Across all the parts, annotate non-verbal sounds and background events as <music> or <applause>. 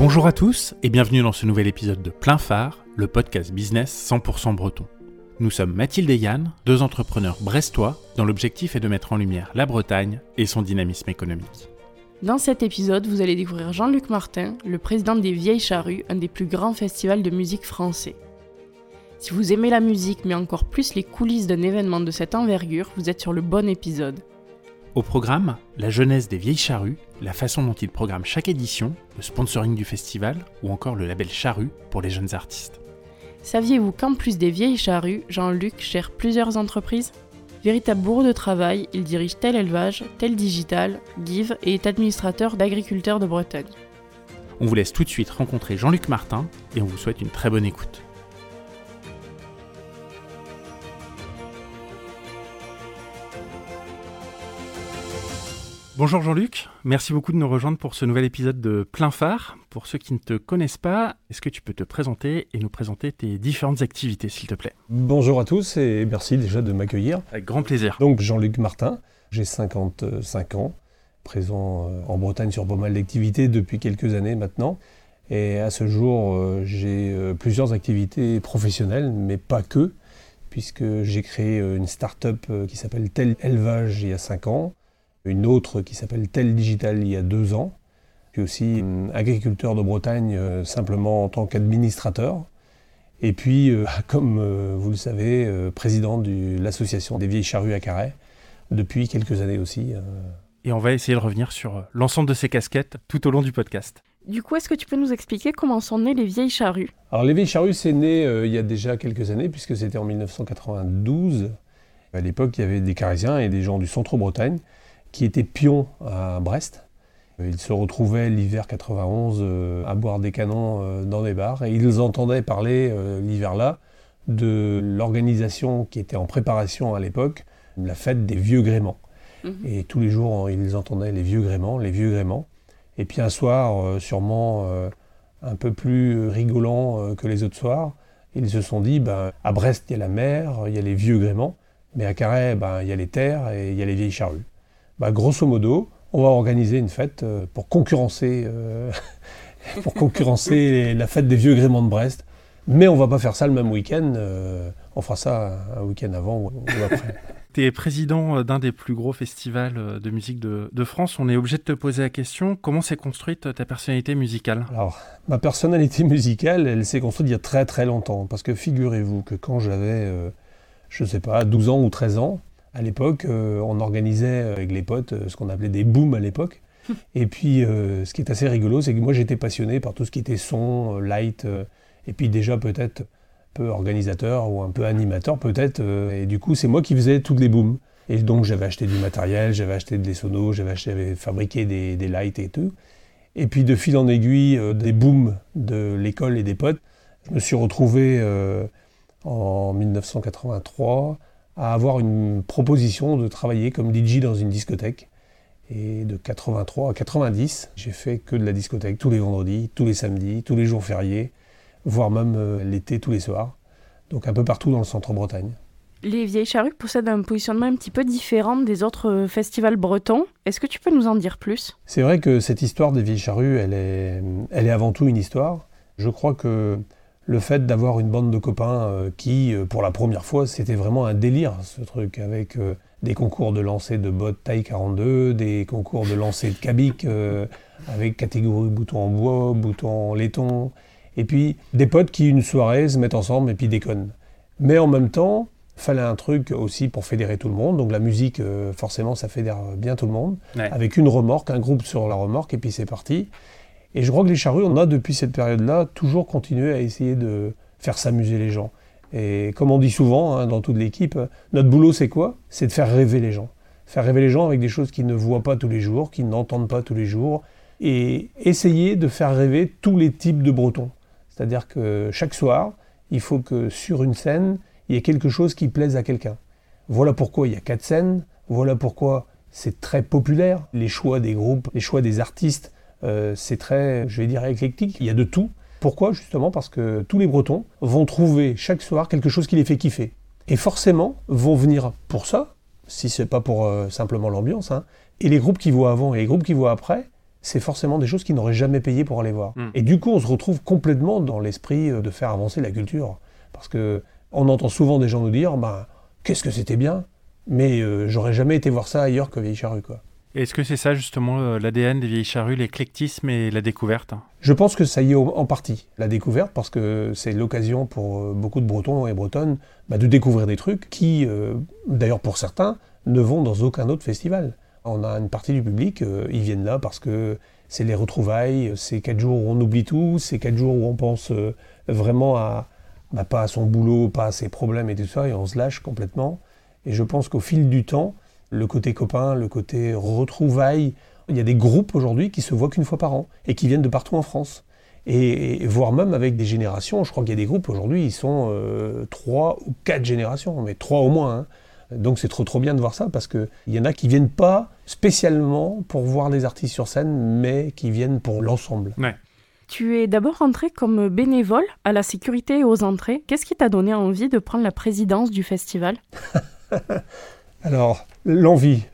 Bonjour à tous et bienvenue dans ce nouvel épisode de Plein Phare, le podcast business 100% breton. Nous sommes Mathilde et Yann, deux entrepreneurs brestois dont l'objectif est de mettre en lumière la Bretagne et son dynamisme économique. Dans cet épisode, vous allez découvrir Jean-Luc Martin, le président des Vieilles Charrues, un des plus grands festivals de musique français. Si vous aimez la musique, mais encore plus les coulisses d'un événement de cette envergure, vous êtes sur le bon épisode. Au programme, la jeunesse des Vieilles Charrues, la façon dont ils programment chaque édition, le sponsoring du festival ou encore le label Charrue pour les jeunes artistes. Saviez-vous qu'en plus des Vieilles Charrues, Jean-Luc gère plusieurs entreprises? Véritable bourreau de travail, il dirige tel élevage, tel digital, Give et est administrateur d'agriculteurs de Bretagne. On vous laisse tout de suite rencontrer Jean-Luc Martin et on vous souhaite une très bonne écoute. Bonjour Jean-Luc, merci beaucoup de nous rejoindre pour ce nouvel épisode de Plein Phare. Pour ceux qui ne te connaissent pas, est-ce que tu peux te présenter et nous présenter tes différentes activités s'il te plaît? Bonjour à tous et merci déjà de m'accueillir. Avec grand plaisir. Donc Jean-Luc Martin, j'ai 55 ans, présent euh, en Bretagne sur pas mal d'activités depuis quelques années maintenant. Et à ce jour, euh, j'ai euh, plusieurs activités professionnelles, mais pas que, puisque j'ai créé une start-up qui s'appelle Tel Élevage il y a 5 ans une autre qui s'appelle Tel Digital il y a deux ans. Je suis aussi agriculteur de Bretagne euh, simplement en tant qu'administrateur. Et puis, euh, <laughs> comme euh, vous le savez, président de l'association des vieilles charrues à Carhaix depuis quelques années aussi. Et on va essayer de revenir sur l'ensemble de ces casquettes tout au long du podcast. Du coup, est-ce que tu peux nous expliquer comment sont nées les vieilles charrues? Alors, les vieilles charrues, c'est né il y a déjà quelques années, puisque c'était en 1992. À l'époque, il y avait des Carisiens et des gens du centre-Bretagne qui était pion à Brest. Ils se retrouvaient l'hiver 91 euh, à boire des canons euh, dans des bars et ils entendaient parler euh, l'hiver-là de l'organisation qui était en préparation à l'époque, la fête des vieux gréments. Mhm. Et tous les jours, ils entendaient les vieux gréments, les vieux gréments. Et puis un soir, sûrement un peu plus rigolant que les autres soirs, ils se sont dit, ben, à Brest, il y a la mer, il y a les vieux gréments, mais à Carhaix, ben, il y a les terres et il y a les vieilles charrues bah, grosso modo, on va organiser une fête euh, pour concurrencer, euh, <laughs> pour concurrencer la fête des vieux gréments de Brest. Mais on va pas faire ça le même week-end. Euh, on fera ça un week-end avant ou, après. <laughs> Tu es président d'un des plus gros festivals de musique de, de, France. On est obligé de te poser la question comment s'est construite ta personnalité musicale? Alors, ma personnalité musicale, elle s'est construite il y a très très longtemps. Parce que figurez-vous que quand j'avais, je ne sais pas, 12 ans ou 13 ans, à l'époque, euh, on organisait avec les potes euh, ce qu'on appelait des booms à l'époque. <laughs> Et puis, euh, ce qui est assez rigolo, c'est que moi, j'étais passionné par tout ce qui était son, light, et puis déjà peut-être un peu organisateur ou un peu animateur peut-être. et du coup, c'est moi qui faisais toutes les booms. Et donc, j'avais acheté du matériel, j'avais acheté des sonos, j'avais fabriqué des, des, lights et tout. Et puis, de fil en aiguille, des booms de l'école et des potes, je me suis retrouvé en 1983 à avoir une proposition de travailler comme DJ dans une discothèque. Et de 83 à 90, j'ai fait que de la discothèque tous les vendredis, tous les samedis, tous les jours fériés, voire même euh, l'été tous les soirs. Donc un peu partout dans le centre-Bretagne. Les Vieilles Charrues possèdent un positionnement un petit peu différent des autres euh, festivals bretons. Est-ce que tu peux nous en dire plus? C'est vrai que cette histoire des Vieilles Charrues, elle est, elle est avant tout une histoire. Je crois que le fait d'avoir une bande de copains euh, qui, euh, pour la première fois, c'était vraiment un délire, ce truc, avec euh, des concours de lancer de bottes taille 42, des concours de lancer de cabic, avec catégorie bouton en bois, bouton en laiton, et puis des potes qui, une soirée, se mettent ensemble et puis déconnent. Mais en même temps, fallait un truc aussi pour fédérer tout le monde. Donc la musique, forcément, ça fédère bien tout le monde. Avec une remorque, un groupe sur la remorque, et puis c'est parti. Et je crois que les charrues, on a depuis cette période-là toujours continué à essayer de faire s'amuser les gens. Et comme on dit souvent hein, dans toute l'équipe, notre boulot c'est quoi? C'est de faire rêver les gens. Faire rêver les gens avec des choses qu'ils ne voient pas tous les jours, qu'ils n'entendent pas tous les jours. Et essayer de faire rêver tous les types de Bretons. C'est-à-dire que chaque soir, il faut que sur une scène, il y ait quelque chose qui plaise à quelqu'un. Voilà pourquoi il y a quatre scènes, voilà pourquoi c'est très populaire, les choix des groupes, les choix des artistes, euh, c'est très, je vais dire, éclectique. Il y a de tout. Pourquoi? Justement parce que tous les Bretons vont trouver chaque soir quelque chose qui les fait kiffer. Et forcément, vont venir pour ça, si c'est pas pour euh, simplement l'ambiance. Hein. Et les groupes qui voient avant et les groupes qui voient après, c'est forcément des choses qu'ils n'auraient jamais payé pour aller voir. Mm. Et du coup, on se retrouve complètement dans l'esprit euh, de faire avancer la culture. Parce que on entend souvent des gens nous dire, bah, qu'est-ce que c'était bien, mais euh, j'aurais jamais été voir ça ailleurs que Vieille Charrue, quoi. Est-ce que c'est ça justement euh, l'ADN des vieilles charrues, l'éclectisme et la découverte Je pense que ça y est en partie, la découverte, parce que c'est l'occasion pour euh, beaucoup de Bretons et Bretonnes bah, de découvrir des trucs qui, euh, d'ailleurs pour certains, ne vont dans aucun autre festival. On a une partie du public, ils viennent là parce que c'est les retrouvailles, c'est quatre jours où on oublie tout, c'est quatre jours où on pense vraiment à, bah, pas à son boulot, pas à ses problèmes et tout ça, et on se lâche complètement. Et je pense qu'au fil du temps, le côté copain, le côté retrouvailles, il y a des groupes aujourd'hui qui se voient qu'une fois par an et qui viennent de partout en France. Et, et voire même avec des générations, je crois qu'il y a des groupes aujourd'hui, ils sont euh, trois ou quatre générations, mais trois au moins. hein. Donc c'est trop trop bien de voir ça parce qu'il y en a qui viennent pas spécialement pour voir les artistes sur scène, mais qui viennent pour l'ensemble. Tu es d'abord entré comme bénévole à la sécurité et aux entrées. Qu'est-ce qui t'a donné envie de prendre la présidence du festival? <laughs> Alors, l'envie.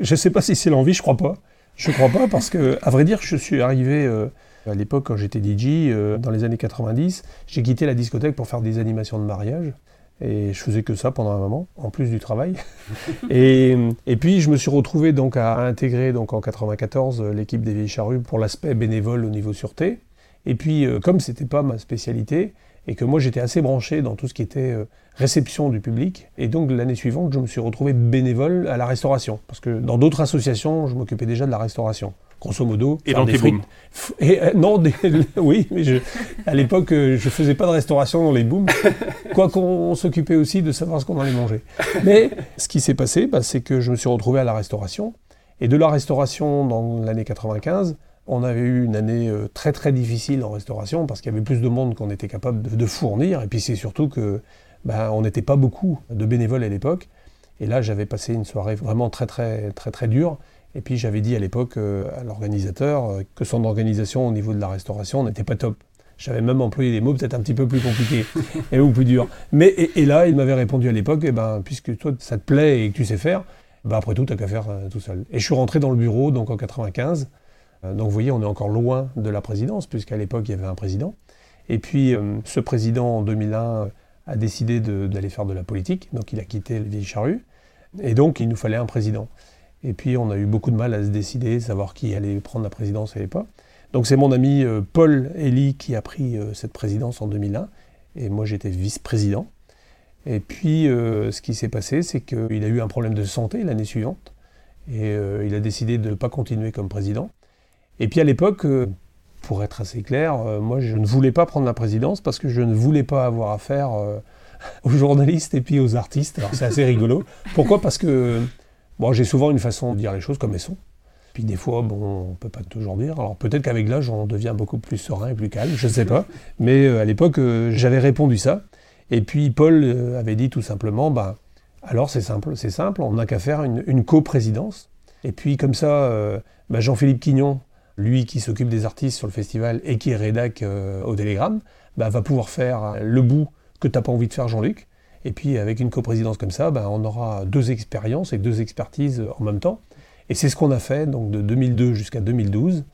Je ne sais pas si c'est l'envie, je crois pas. Je crois pas parce que, à vrai dire, je suis arrivé euh, à l'époque quand j'étais DJ, euh, dans les années 90. J'ai quitté la discothèque pour faire des animations de mariage. Et je faisais que ça pendant un moment, en plus du travail. <laughs> et, et puis je me suis retrouvé donc à intégrer donc en 94 euh, l'équipe des Vieilles Charrues pour l'aspect bénévole au niveau sûreté. Et puis euh, comme c'était pas ma spécialité et que moi j'étais assez branché dans tout ce qui était euh, réception du public, et donc l'année suivante je me suis retrouvé bénévole à la restauration parce que dans d'autres associations je m'occupais déjà de la restauration. Grosso modo, Et dans des tes frites. Et, euh, non, des- <laughs> oui, mais je- à l'époque, euh, je faisais pas de restauration dans les booms, quoiqu'on on s'occupait aussi de savoir ce qu'on allait manger. Mais ce qui s'est passé, bah, c'est que je me suis retrouvé à la restauration. Et de la restauration, dans l'année 95, on avait eu une année euh, très très difficile en restauration parce qu'il y avait plus de monde qu'on était capable de, de fournir. Et puis c'est surtout que bah, on n'était pas beaucoup de bénévoles à l'époque. Et là, j'avais passé une soirée vraiment très très très très dure. Et puis j'avais dit à l'époque euh, à l'organisateur euh, que son organisation au niveau de la restauration n'était pas top. J'avais même employé des mots peut-être un petit peu plus compliqués <laughs> et ou plus durs. Mais et, et là, il m'avait répondu à l'époque, eh ben, puisque toi ça te plaît et que tu sais faire, bah après tout, t'as qu'à faire tout seul. Et je suis rentré dans le bureau donc en 95. Euh, donc vous voyez, on est encore loin de la présidence, puisqu'à l'époque il y avait un président. Et puis euh, ce président en 2001 a décidé d'aller faire de la politique, donc il a quitté le vieille charrue. Et donc il nous fallait un président. Et puis on a eu beaucoup de mal à se décider, savoir qui allait prendre la présidence à l'époque. Donc c'est mon ami euh, Paul Elie qui a pris euh, cette présidence en 2001, et moi j'étais vice-président. Et puis euh, ce qui s'est passé, c'est qu'il a eu un problème de santé l'année suivante, et euh, il a décidé de ne pas continuer comme président. Et puis à l'époque, euh, pour être assez clair, euh, moi je ne voulais pas prendre la présidence parce que je ne voulais pas avoir affaire euh, <laughs> aux journalistes et puis aux artistes. Alors c'est assez rigolo. Pourquoi? Parce que bon, j'ai souvent une façon de dire les choses comme elles sont. Puis des fois, bon, on peut pas toujours dire. Alors peut-être qu'avec l'âge, on devient beaucoup plus serein et plus calme, je ne sais pas. Mais à l'époque, j'avais répondu ça. Et puis Paul avait dit tout simplement, bah, alors c'est simple, c'est simple, on n'a qu'à faire une, une coprésidence. Et puis comme ça, bah, Jean-Philippe Quignon, lui qui s'occupe des artistes sur le festival et qui est rédac euh, au Télégramme, bah, va pouvoir faire le bout que t'as pas envie de faire Jean-Luc. Et puis avec une coprésidence comme ça, bah, on aura deux expériences et deux expertises en même temps. Et c'est ce qu'on a fait donc de 2002 jusqu'à 2012.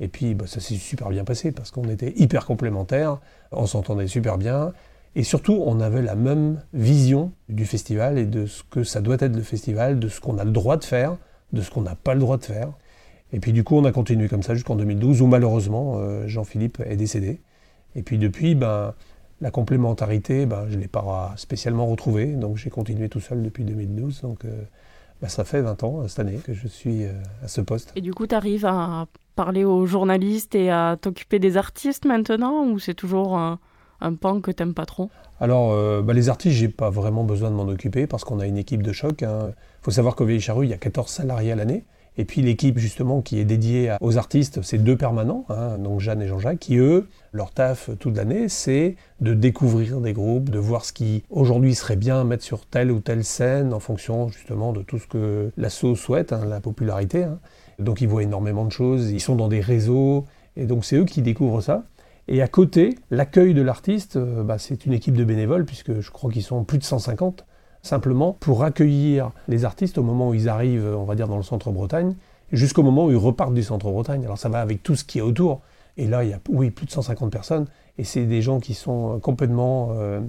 Et puis bah, ça s'est super bien passé parce qu'on était hyper complémentaires, on s'entendait super bien. Et surtout, on avait la même vision du festival et de ce que ça doit être le festival, de ce qu'on a le droit de faire, de ce qu'on n'a pas le droit de faire. Et puis du coup, on a continué comme ça jusqu'en 2012, où malheureusement, euh, Jean-Philippe est décédé. Et puis depuis, ben, la complémentarité, ben, je ne l'ai pas spécialement retrouvée, donc j'ai continué tout seul depuis 2012. Donc euh, ben, ça fait 20 ans, euh, cette année, que je suis euh, à ce poste. Et du coup, tu arrives à parler aux journalistes et à t'occuper des artistes maintenant ou c'est toujours un, un pan que t'aimes pas trop? Alors, euh, bah, les artistes, j'ai pas vraiment besoin de m'en occuper parce qu'on a une équipe de choc. Il faut savoir qu'au Vieille Charrue, il y a 14 salariés à l'année. Et puis l'équipe justement qui est dédiée aux artistes, c'est deux permanents, hein, donc Jeanne et Jean-Jacques, qui eux, leur taf toute l'année, c'est de découvrir des groupes, de voir ce qui aujourd'hui serait bien à mettre sur telle ou telle scène en fonction justement de tout ce que l'asso souhaite, hein, la popularité. hein. Donc ils voient énormément de choses, ils sont dans des réseaux, et donc c'est eux qui découvrent ça. Et à côté, l'accueil de l'artiste, euh, bah, c'est une équipe de bénévoles, puisque je crois qu'ils sont plus de 150 simplement pour accueillir les artistes au moment où ils arrivent, on va dire, dans le centre-Bretagne, jusqu'au moment où ils repartent du centre-Bretagne. Alors ça va avec tout ce qui est autour. Et là, il y a, oui, plus de 150 personnes. Et c'est des gens qui sont complètement... Euh,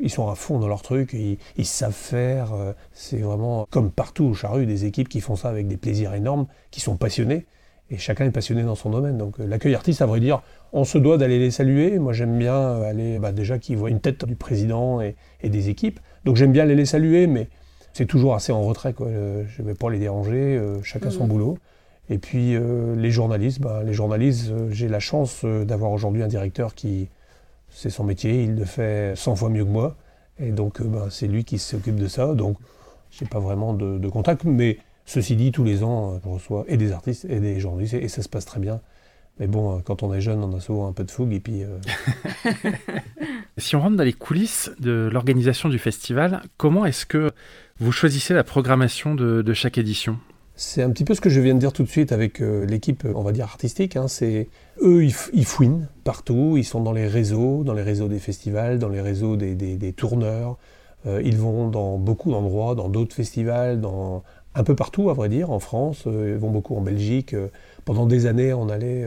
ils sont à fond dans leur truc, ils, savent faire. Euh, c'est vraiment comme partout au Charru, des équipes qui font ça avec des plaisirs énormes, qui sont passionnés. Et chacun est passionné dans son domaine. Donc euh, l'accueil artiste, à vrai dire, on se doit d'aller les saluer. Moi, j'aime bien aller, bah, déjà qu'ils voient une tête du président et, des équipes. Donc j'aime bien aller les saluer, mais c'est toujours assez en retrait. Quoi. Je ne vais pas les déranger, chacun son mmh. boulot. Et puis euh, les journalistes, bah, les journalistes, euh, j'ai la chance euh, d'avoir aujourd'hui un directeur qui, c'est son métier, il le fait 100 fois mieux que moi. Et donc bah, c'est lui qui s'occupe de ça. Donc j'ai pas vraiment de, contact. Mais ceci dit, tous les ans, je reçois et des artistes et des journalistes et, ça se passe très bien. Mais bon, quand on est jeune, on a souvent un peu de fougue et puis. <laughs> si on rentre dans les coulisses de l'organisation du festival, comment est-ce que vous choisissez la programmation de chaque édition? C'est un petit peu ce que je viens de dire tout de suite avec euh, l'équipe, on va dire, artistique. Hein. c'est Eux, ils, fouinent partout, ils sont dans les réseaux, dans les réseaux des festivals, dans les réseaux des, tourneurs. Euh, ils vont dans beaucoup d'endroits, dans d'autres festivals, dans un peu partout, à vrai dire, en France. Euh, ils vont beaucoup en Belgique. pendant des années, on allait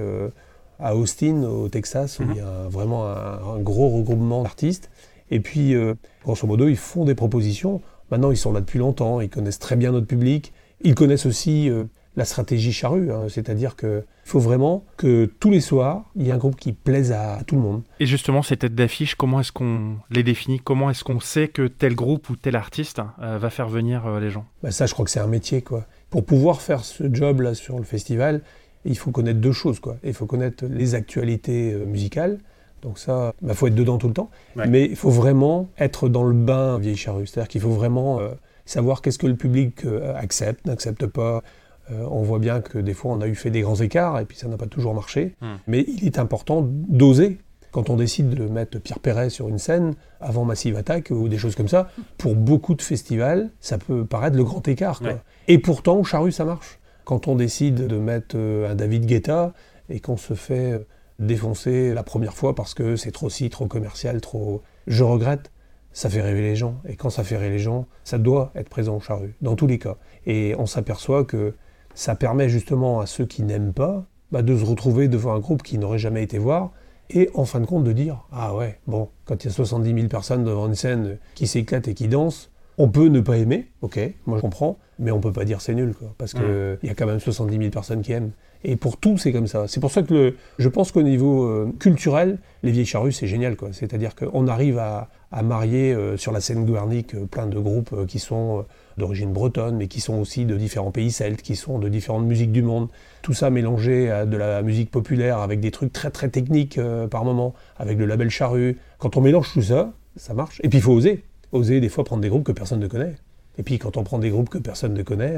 à Austin, au Texas, où il y a vraiment un, un gros regroupement d'artistes. Et puis, grosso modo, ils font des propositions. Maintenant, ils sont là depuis longtemps, ils connaissent très bien notre public. Ils connaissent aussi euh, la stratégie charrue, hein. c'est-à-dire qu'il faut vraiment que tous les soirs, il y ait un groupe qui plaise à, tout le monde. Et justement, ces têtes d'affiche, comment est-ce qu'on les définit? Comment est-ce qu'on sait que tel groupe ou tel artiste euh, va faire venir euh, les gens? Bah Ça, je crois que c'est un métier. quoi. Pour pouvoir faire ce job-là sur le festival, il faut connaître deux choses. Quoi. Il faut connaître les actualités musicales, donc ça, il bah, faut être dedans tout le temps. Mais il faut vraiment être dans le bain vieille charrue. C'est-à-dire qu'il faut vraiment savoir qu'est-ce que le public euh, accepte, n'accepte pas. Euh, on voit bien que des fois on a eu fait des grands écarts et puis ça n'a pas toujours marché. Hmm. Mais il est important d'oser. Quand on décide de mettre Pierre Perret sur une scène avant Massive Attack ou des choses comme ça, pour beaucoup de festivals, ça peut paraître le grand écart. Et pourtant, au Charru, ça marche. Quand on décide de mettre euh, un David Guetta et qu'on se fait défoncer la première fois parce que c'est trop si, trop commercial, trop. Je regrette ça fait rêver les gens. Et quand ça fait rêver les gens, ça doit être présent au charru, dans tous les cas. Et on s'aperçoit que ça permet justement à ceux qui n'aiment pas bah, de se retrouver devant un groupe qui n'aurait jamais été voir, et en fin de compte de dire Ah ouais, bon, quand il y a 70 000 personnes devant une scène qui s'éclatent et qui dansent, on peut ne pas aimer, ok, moi je comprends, mais on peut pas dire c'est nul, quoi, parce qu'il mmh. y a quand même 70 000 personnes qui aiment. Et pour tout, c'est comme ça. C'est pour ça que je pense qu'au niveau euh, culturel, les vieilles charrues, c'est génial. Quoi. C'est-à-dire qu'on arrive à, marier euh, sur la scène guernique euh, plein de groupes qui sont d'origine bretonne, mais qui sont aussi de différents pays celtes, qui sont de différentes musiques du monde. Tout ça mélangé à de la musique populaire avec des trucs très très techniques par moment, avec le label charrue. Quand on mélange tout ça, ça marche. Et puis il faut oser. Oser des fois prendre des groupes que personne ne connaît. Et puis quand on prend des groupes que personne ne connaît,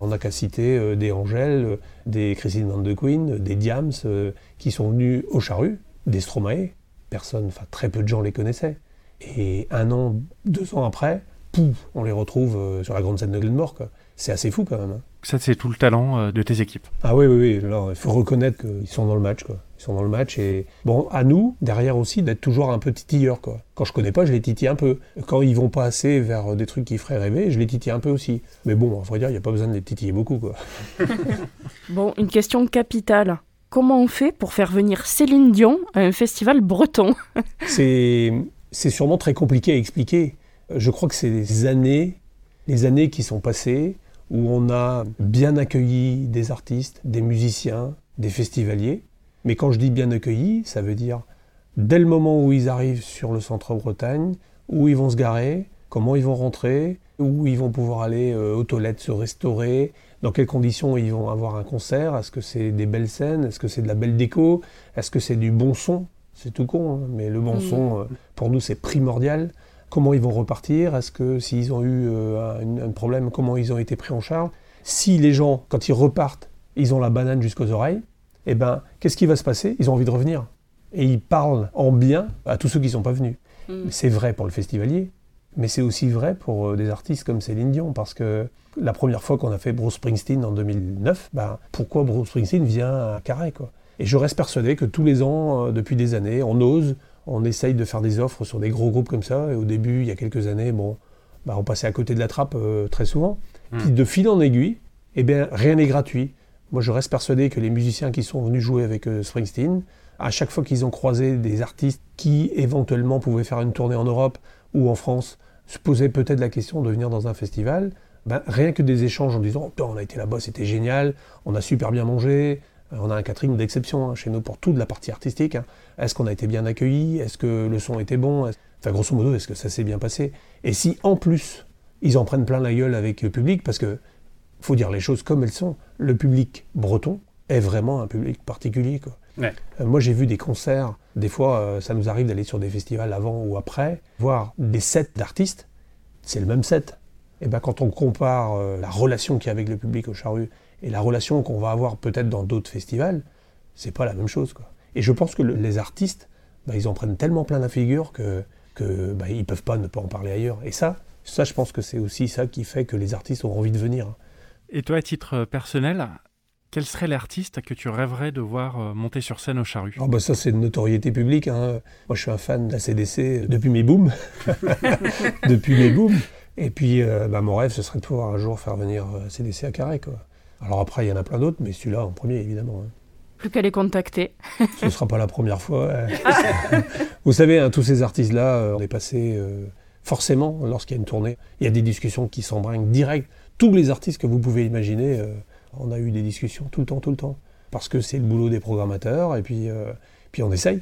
on n'a qu'à citer euh, des Angèle, euh, des Christine Van de Queen, des Diams, euh, qui sont venus au Charru, des Stromae. Personne, enfin très peu de gens les connaissaient. Et un an, deux ans après, pouf, on les retrouve sur la grande scène de Glenmore. C'est assez fou quand même. Hein. Ça, c'est tout le talent de tes équipes. Ah oui, oui, oui. il faut reconnaître qu'ils sont dans le match. Quoi sont dans le match. Et bon, à nous, derrière aussi, d'être toujours un peu titilleur. Quoi. Quand je connais pas, je les titille un peu. Quand ils vont pas assez vers des trucs qui feraient rêver, je les titille un peu aussi. Mais bon, à vrai dire, il n'y a pas besoin de les titiller beaucoup. Quoi. <laughs> bon, une question capitale. Comment on fait pour faire venir Céline Dion à un festival breton <laughs> C'est sûrement très compliqué à expliquer. Je crois que c'est les années, les années qui sont passées où on a bien accueilli des artistes, des musiciens, des festivaliers. Mais quand je dis bien accueillis, ça veut dire dès le moment où ils arrivent sur le centre-Bretagne, où ils vont se garer, comment ils vont rentrer, où ils vont pouvoir aller euh, aux toilettes se restaurer, dans quelles conditions ils vont avoir un concert, est-ce que c'est des belles scènes, est-ce que c'est de la belle déco, est-ce que c'est du bon son, c'est tout con, hein, mais le bon son, euh, pour nous, c'est primordial. Comment ils vont repartir, est-ce que s'ils ont eu euh, un, un, problème, comment ils ont été pris en charge. Si les gens, quand ils repartent, ils ont la banane jusqu'aux oreilles, eh ben, qu'est-ce qui va se passer? Ils ont envie de revenir. Et ils parlent en bien à tous ceux qui ne sont pas venus. Mm. C'est vrai pour le festivalier, mais c'est aussi vrai pour euh, des artistes comme Céline Dion, parce que la première fois qu'on a fait Bruce Springsteen en 2009, ben, pourquoi Bruce Springsteen vient à Carré quoi? Et je reste persuadé que tous les ans, euh, depuis des années, on ose, on essaye de faire des offres sur des gros groupes comme ça, et au début, il y a quelques années, bon, bah, on passait à côté de la trappe très souvent. Puis de fil en aiguille, eh bien, rien n'est gratuit. Moi, je reste persuadé que les musiciens qui sont venus jouer avec Springsteen, à chaque fois qu'ils ont croisé des artistes qui éventuellement pouvaient faire une tournée en Europe ou en France, se posaient peut-être la question de venir dans un festival. Ben, rien que des échanges en disant on a été là-bas, c'était génial, on a super bien mangé, euh, on a un catering d'exception hein, chez nous pour toute la partie artistique. Hein. Est-ce qu'on a été bien accueilli Est-ce que le son était bon? Enfin, grosso modo, est-ce que ça s'est bien passé? Et si en plus, ils en prennent plein la gueule avec le public, parce que faut dire les choses comme elles sont, le public breton est vraiment un public particulier. Quoi. Euh, moi, j'ai vu des concerts, des fois, euh, ça nous arrive d'aller sur des festivals avant ou après, voir des sets d'artistes, c'est le même set. Et ben, quand on compare euh, la relation qu'il y a avec le public au Charru et la relation qu'on va avoir peut-être dans d'autres festivals, c'est pas la même chose. Quoi. Et je pense que les artistes, ben, ils en prennent tellement plein la figure que, que ben, ils peuvent pas ne pas en parler ailleurs. Et ça, ça, je pense que c'est aussi ça qui fait que les artistes ont envie de venir. Et toi, à titre personnel, quel serait l'artiste que tu rêverais de voir euh, monter sur scène au Charru oh bah Ça, c'est une notoriété publique. Hein. Moi, je suis un fan de la CDC depuis mes booms. <laughs> <laughs> depuis mes booms. Et puis, euh, bah, mon rêve, ce serait de pouvoir un jour faire venir CDC euh, à Carré. Quoi. Alors après, il y en a plein d'autres, mais celui-là en premier, évidemment. Hein. Plus qu'à les contacter. <laughs> Ce ne sera pas la première fois. Vous savez, hein, tous ces artistes-là, on est passé forcément lorsqu'il y a une tournée. Il y a des discussions qui s'embrinquent direct. Tous les artistes que vous pouvez imaginer on a eu des discussions tout le temps, tout le temps. Parce que c'est le boulot des programmateurs, et puis, euh, puis on essaye.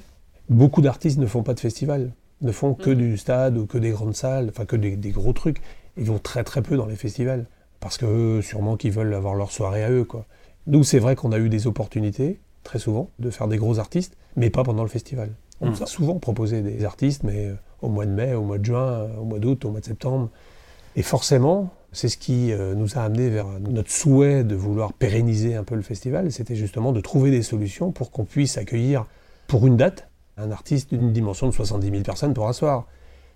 Beaucoup d'artistes ne font pas de festival, ne font que mm. du stade ou que des grandes salles, enfin que des, gros trucs. Ils vont très très peu dans les festivals. Parce que sûrement qu'ils veulent avoir leur soirée à eux. Quoi. Nous, c'est vrai qu'on a eu des opportunités, très souvent, de faire des gros artistes, mais pas pendant le festival. On nous mm. a souvent proposé des artistes, mais euh, au mois de mai, au mois de juin, euh, au mois d'août, au mois de septembre. Et forcément, c'est ce qui euh, nous a amené vers notre souhait de vouloir pérenniser un peu le festival. C'était justement de trouver des solutions pour qu'on puisse accueillir pour une date un artiste d'une dimension de 70 000 personnes pour un soir.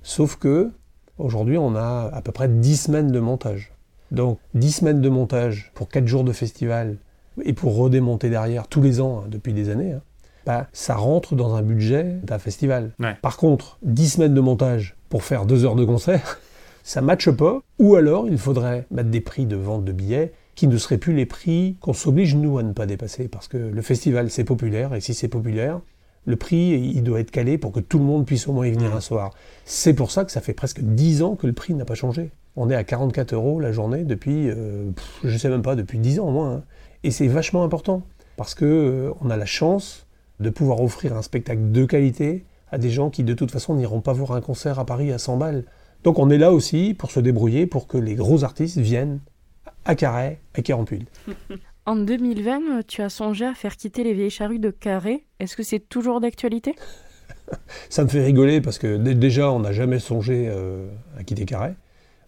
Sauf que aujourd'hui, on a à peu près 10 semaines de montage. Donc 10 semaines de montage pour 4 jours de festival et pour redémonter derrière tous les ans hein, depuis des années, hein, bah, ça rentre dans un budget d'un festival. Par contre, 10 semaines de montage pour faire 2 heures de concert, <laughs> ça ne matche pas, ou alors il faudrait mettre des prix de vente de billets qui ne seraient plus les prix qu'on s'oblige nous à ne pas dépasser, parce que le festival c'est populaire, et si c'est populaire, le prix il doit être calé pour que tout le monde puisse au moins y venir mmh. un soir. C'est pour ça que ça fait presque 10 ans que le prix n'a pas changé. On est à 44 euros la journée depuis, euh, je ne sais même pas, depuis 10 ans au moins. Hein. Et c'est vachement important, parce qu'on euh, on a la chance de pouvoir offrir un spectacle de qualité à des gens qui de toute façon n'iront pas voir un concert à Paris à 100 balles. Donc on est là aussi pour se débrouiller pour que les gros artistes viennent à Carré, à Quirampuil. <laughs> En 2020, tu as songé à faire quitter les vieilles charrues de Carré. Est-ce que c'est toujours d'actualité? <laughs> Ça me fait rigoler parce que déjà, on n'a jamais songé euh, à quitter Carré.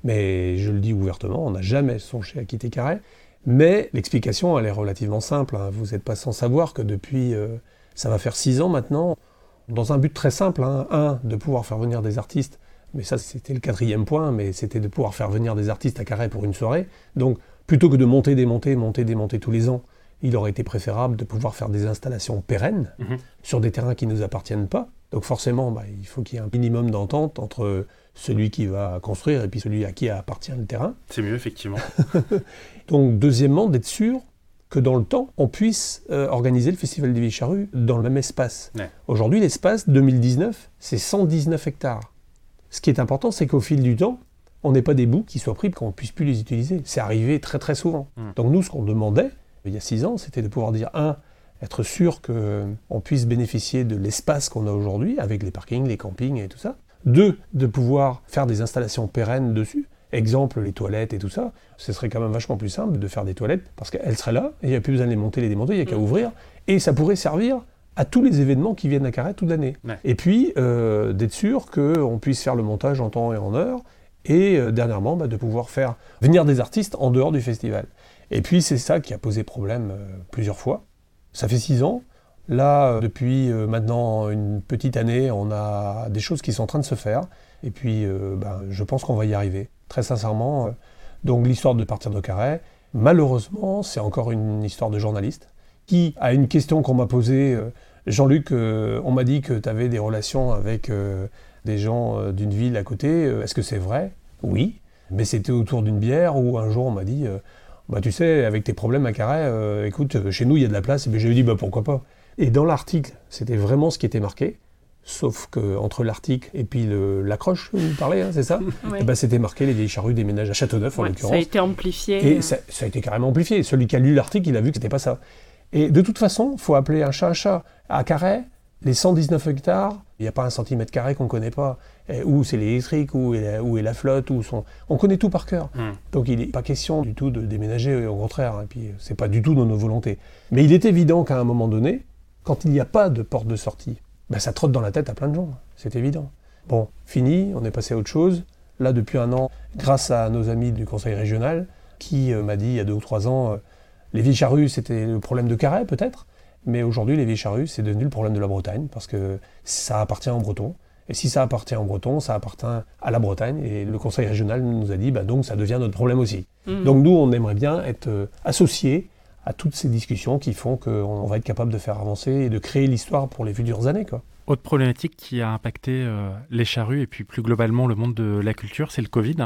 Mais je le dis ouvertement, on n'a jamais songé à quitter Carré. Mais l'explication, elle est relativement simple. Hein. Vous n'êtes pas sans savoir que depuis, euh, ça va faire six ans maintenant, dans un but très simple. Hein. Un, de pouvoir faire venir des artistes mais ça, c'était le quatrième point, mais c'était de pouvoir faire venir des artistes à Carré pour une soirée. Donc, plutôt que de monter, démonter, monter, démonter tous les ans, il aurait été préférable de pouvoir faire des installations pérennes mhm. sur des terrains qui ne nous appartiennent pas. Donc forcément, bah, il faut qu'il y ait un minimum d'entente entre celui qui va construire et puis celui à qui appartient le terrain. C'est mieux, effectivement. <laughs> Donc deuxièmement, d'être sûr que dans le temps, on puisse euh, organiser le Festival des Vieilles dans le même espace. Aujourd'hui, l'espace 2019, c'est 119 hectares. Ce qui est important, c'est qu'au fil du temps, on n'ait pas des bouts qui soient pris qu'on ne puisse plus les utiliser. C'est arrivé très très souvent. Hmm. Donc nous, ce qu'on demandait, il y a six ans, c'était de pouvoir dire, un, être sûr qu'on puisse bénéficier de l'espace qu'on a aujourd'hui, avec les parkings, les campings et tout ça. Deux, de pouvoir faire des installations pérennes dessus. Exemple, les toilettes et tout ça. Ce serait quand même vachement plus simple de faire des toilettes, parce qu'elles seraient là, et il n'y a plus besoin de les monter, les démonter, il n'y a qu'à hmm. ouvrir. Et ça pourrait servir à tous les événements qui viennent à Carré toute l'année. Et puis, euh, d'être sûr qu'on puisse faire le montage en temps et en heure, et euh, dernièrement, bah, de pouvoir faire venir des artistes en dehors du festival. Et puis, c'est ça qui a posé problème euh, plusieurs fois. Ça fait six ans. Là, depuis maintenant une petite année, on a des choses qui sont en train de se faire. Et puis, bah, je pense qu'on va y arriver, très sincèrement. Donc, l'histoire de partir de Carré, malheureusement, c'est encore une histoire de journaliste qui, à une question qu'on m'a posée, Jean-Luc, euh, on m'a dit que tu avais des relations avec euh, des gens euh, d'une ville à côté. Est-ce que c'est vrai? Oui. Mais c'était autour d'une bière où un jour on m'a dit bah, Tu sais, avec tes problèmes à Carré, écoute, chez nous il y a de la place. Et j'ai dit bah, Pourquoi pas? Et dans l'article, c'était vraiment ce qui était marqué. Sauf que entre l'article et puis l'accroche, vous parlez, hein, c'est ça? <laughs> Ouais. Eh ben, C'était marqué les vieilles charrues déménagent à Châteauneuf en Ouais, l'occurrence. ça a été amplifié. Et ça, ça a été carrément amplifié. Celui qui a lu l'article, il a vu que c'était pas ça. Et de toute façon, il faut appeler un chat un chat. À Carhaix, les 119 hectares, il n'y a pas un centimètre carré qu'on ne connaît pas. Et où c'est l'électrique, où est, la, où est la flotte, où sont... On connaît tout par cœur. Hmm. Donc il n'est pas question du tout de déménager, au contraire. Et puis c'est pas du tout dans nos volontés. Mais il est évident qu'à un moment donné, quand il n'y a pas de porte de sortie, ben, ça trotte dans la tête à plein de gens. C'est évident. Bon, fini, on est passé à autre chose. Là, depuis un an, grâce à nos amis du conseil régional, qui euh, m'a dit il y a deux ou trois ans, euh, les vieilles charrues, c'était le problème de Carhaix peut-être, mais aujourd'hui, les vieilles charrues, c'est devenu le problème de la Bretagne, parce que ça appartient aux Bretons. Et si ça appartient aux Bretons, ça appartient à la Bretagne. Et le conseil régional nous a dit, bah, donc ça devient notre problème aussi. Mhm. Donc nous, on aimerait bien être euh, associés à toutes ces discussions qui font qu'on va être capable de faire avancer et de créer l'histoire pour les futures années. Quoi. Autre problématique qui a impacté euh, les charrues et puis plus globalement le monde de la culture, c'est le Covid.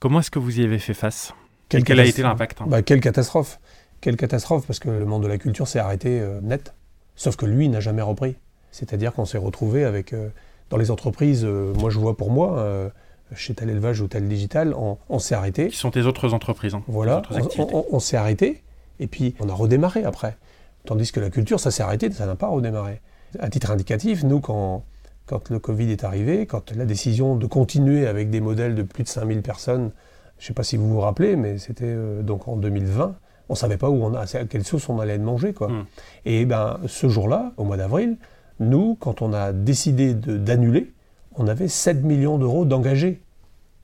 Comment est-ce que vous y avez fait face? Quelle Quel a été l'impact? Hein Bah, quelle catastrophe Quelle catastrophe, parce que le monde de la culture s'est arrêté euh, net. Sauf que lui n'a jamais repris. C'est-à-dire qu'on s'est retrouvé avec, euh, dans les entreprises, euh, moi je vois pour moi, chez tel élevage ou tel digital, on, on s'est arrêté. Qui sont tes autres entreprises hein, Voilà, autres on, activités. on- on s'est arrêté, et puis on a redémarré après. Tandis que la culture, ça s'est arrêté, ça n'a pas redémarré. À titre indicatif, nous, quand, quand le Covid est arrivé, quand la décision de continuer avec des modèles de plus de 5000 personnes, je ne sais pas si vous vous rappelez, mais c'était donc en 2020, on ne savait pas où on a, à quelle sauce on allait mangé. Quoi. Mm. Et ben, ce jour-là, au mois d'avril, nous, quand on a décidé de- d'annuler, on avait 7 millions d'euros d'engagés,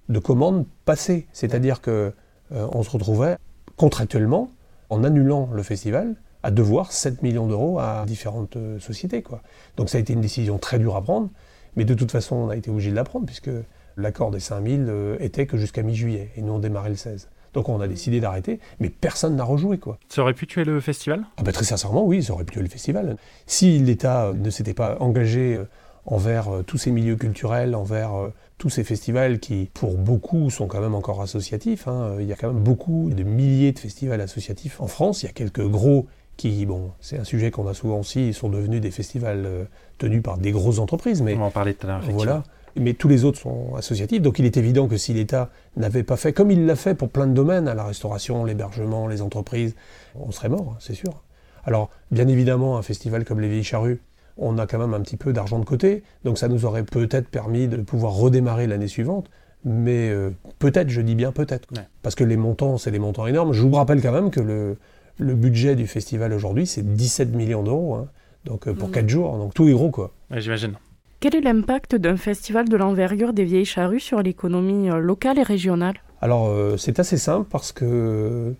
de commandes passées. C'est-à-dire que euh, on se retrouvait contractuellement, en annulant le festival, à devoir 7 millions d'euros à différentes euh, sociétés. Quoi. Donc ça a été une décision très dure à prendre, mais de toute façon, on a été obligé de la prendre, puisque l'accord des 5000 euh, était que jusqu'à mi-juillet, et nous on démarrait le 16. Donc on a décidé d'arrêter, mais personne n'a rejoué. quoi. Ça aurait pu tuer le festival? Ah bah, très sincèrement, oui, ça aurait pu tuer le festival. Si l'État ne s'était pas engagé euh, envers euh, tous ces milieux culturels, envers euh, tous ces festivals qui, pour beaucoup, sont quand même encore associatifs. hein. Il y a quand même beaucoup de milliers de festivals associatifs en France. Il y a quelques gros qui, bon, c'est un sujet qu'on a souvent aussi, sont devenus des festivals euh, tenus par des grosses entreprises. Mais On en parler tout à l'heure. voilà. Mais tous les autres sont associatifs, donc il est évident que si l'État n'avait pas fait, comme il l'a fait pour plein de domaines, à la restauration, l'hébergement, les entreprises, on serait mort, hein, c'est sûr. Alors, bien évidemment, un festival comme les Vieilles Charrues, on a quand même un petit peu d'argent de côté, donc ça nous aurait peut-être permis de pouvoir redémarrer l'année suivante, mais euh, peut-être, je dis bien peut-être, Ouais. parce que les montants, c'est des montants énormes. Je vous rappelle quand même que le, le budget du festival aujourd'hui, c'est 17 millions d'euros, hein, donc euh, pour Mhm. 4 jours, donc tout est gros, quoi. Ouais, J'imagine. Quel est l'impact d'un festival de l'envergure des Vieilles Charrues sur l'économie euh, locale et régionale? Alors, euh, c'est assez simple parce que euh,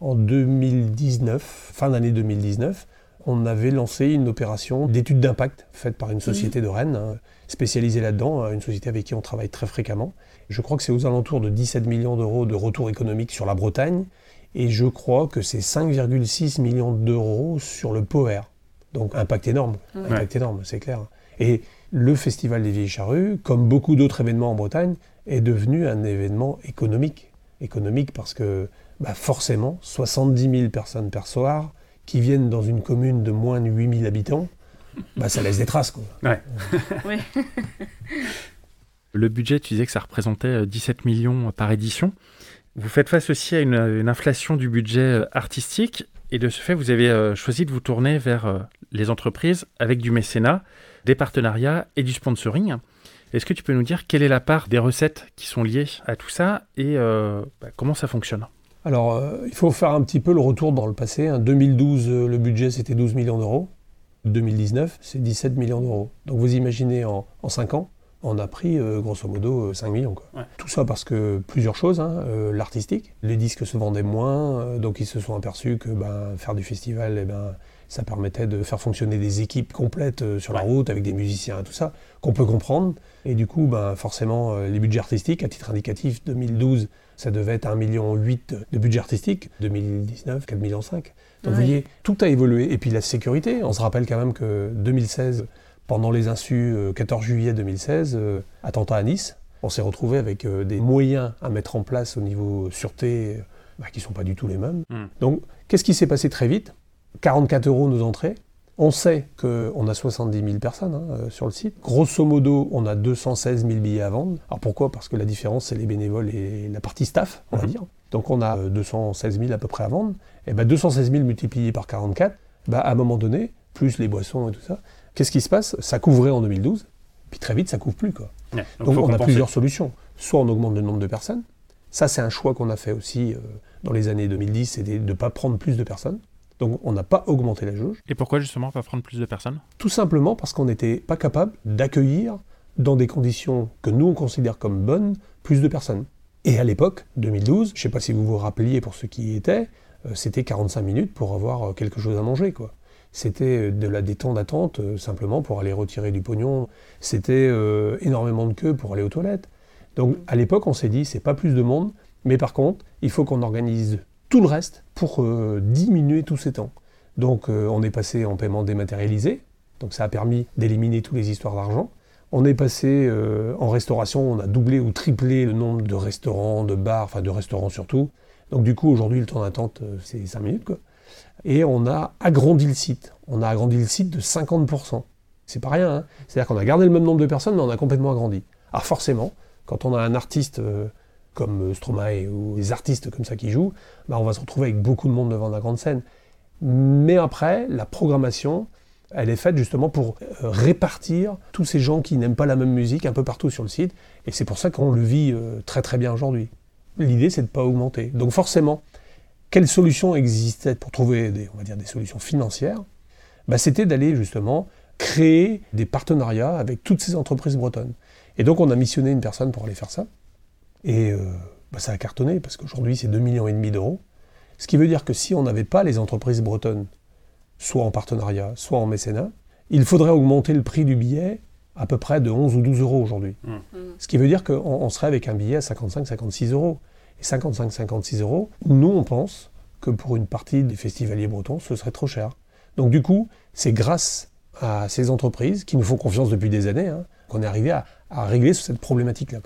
en 2019, fin d'année 2019, on avait lancé une opération d'étude d'impact faite par une société de Rennes, hein, spécialisée là-dedans, hein, une société avec qui on travaille très fréquemment. Je crois que c'est aux alentours de 17 millions d'euros de retour économique sur la Bretagne, et je crois que c'est 5,6 millions d'euros sur le POER. Donc, impact énorme, Ouais. impact énorme, c'est clair. Et le Festival des Vieilles Charrues, comme beaucoup d'autres événements en Bretagne, est devenu un événement économique. Économique parce que bah, forcément, 70 000 personnes par soir qui viennent dans une commune de moins de 8 000 habitants, bah, ça laisse des traces. Quoi. <laughs> Le budget, tu disais que ça représentait euh, 17 millions par édition. Vous faites face aussi à une, une inflation du budget euh, artistique et de ce fait, vous avez euh, choisi de vous tourner vers euh, les entreprises avec du mécénat, des partenariats et du sponsoring. Est-ce que tu peux nous dire quelle est la part des recettes qui sont liées à tout ça et euh, bah, comment ça fonctionne? Alors, euh, il faut faire un petit peu le retour dans le passé. En 2012, euh, le budget, c'était 12 millions d'euros. 2019, c'est 17 millions d'euros. Donc, vous imaginez, en, en 5 ans, on a pris grosso modo euh, 5 millions. Quoi. Ouais. Tout ça parce que plusieurs choses. hein, L'artistique, les disques se vendaient moins, donc ils se sont aperçus que ben, faire du festival, eh ben, ça permettait de faire fonctionner des équipes complètes euh, sur la route avec des musiciens et tout ça, qu'on peut comprendre. Et du coup, ben, forcément, euh, les budgets artistiques, à titre indicatif, 2012, ça devait être 1,8 million de budget artistique. 2019, 4,5 millions. Donc vous voyez, tout a évolué. Et puis la sécurité, on se rappelle quand même que 2016, pendant les insus, euh, 14 juillet 2016, euh, attentat à Nice, On s'est retrouvé avec euh, des moyens à mettre en place au niveau sûreté bah, qui ne sont pas du tout les mêmes. Hmm. Donc, qu'est-ce qui s'est passé très vite? 44 euros nos entrées. On sait qu'on a 70 000 personnes hein, euh, sur le site. Grosso modo, on a 216 000 billets à vendre. Alors pourquoi? Parce que la différence, c'est les bénévoles et la partie staff, on va Mhm. dire. Donc on a euh, 216 000 à peu près à vendre. Et ben 216 000 multiplié par 44, bah, à un moment donné, plus les boissons et tout ça, qu'est-ce qui se passe? Ça couvrait en 2012, puis très vite, ça couvre plus. Quoi. Ouais, Donc, on a plusieurs solutions. Soit on augmente le nombre de personnes. Ça, c'est un choix qu'on a fait aussi euh, dans les années 2010, c'est de ne pas prendre plus de personnes. Donc on n'a pas augmenté la jauge. Et pourquoi justement pas prendre plus de personnes? Tout simplement parce qu'on n'était pas capable d'accueillir, dans des conditions que nous on considère comme bonnes, plus de personnes. Et à l'époque, 2012, je ne sais pas si vous vous rappeliez pour ceux qui y étaient, euh, c'était 45 minutes pour avoir euh, quelque chose à manger. quoi. C'était euh, de la détente d'attente euh, simplement pour aller retirer du pognon. C'était euh, énormément de queues pour aller aux toilettes. Donc à l'époque, on s'est dit, c'est pas plus de monde, mais par contre, il faut qu'on organise tout le reste pour euh, diminuer tous ces temps. Donc euh, on est passé en paiement dématérialisé, donc ça a permis d'éliminer toutes les histoires d'argent. On est passé euh, en restauration, on a doublé ou triplé le nombre de restaurants, de bars, enfin de restaurants surtout. Donc du coup aujourd'hui le temps d'attente c'est 5 minutes quoi. Et on a agrandi le site. On a agrandi le site de 50%. C'est pas rien, hein. c'est-à-dire qu'on a gardé le même nombre de personnes mais on a complètement agrandi. Alors forcément, quand on a un artiste comme euh, Stromae ou des artistes comme ça qui jouent, bah, on va se retrouver avec beaucoup de monde devant la grande scène. Mais après, la programmation, elle est faite justement pour euh, répartir tous ces gens qui n'aiment pas la même musique un peu partout sur le site. Et c'est pour ça qu'on le vit euh, très très bien aujourd'hui. L'idée, c'est de ne pas augmenter. Donc forcément, quelle solution existait pour trouver des, on va dire, des solutions financières? Bah, C'était d'aller justement créer des partenariats avec toutes ces entreprises bretonnes. Et donc on a missionné une personne pour aller faire ça. Et euh, bah, ça a cartonné, parce qu'aujourd'hui c'est 2,5 millions et demi d'euros. Ce qui veut dire que si on n'avait pas les entreprises bretonnes, soit en partenariat, soit en mécénat, il faudrait augmenter le prix du billet à peu près de 11 ou 12 euros aujourd'hui. Ce qui veut dire qu'on on serait avec un billet à 55-56 euros. Et 55-56 euros, nous on pense que pour une partie des festivaliers bretons, ce serait trop cher. Donc du coup, c'est grâce à ces entreprises qui nous font confiance depuis des années hein, qu'on est arrivé à, à régler cette problématique-là.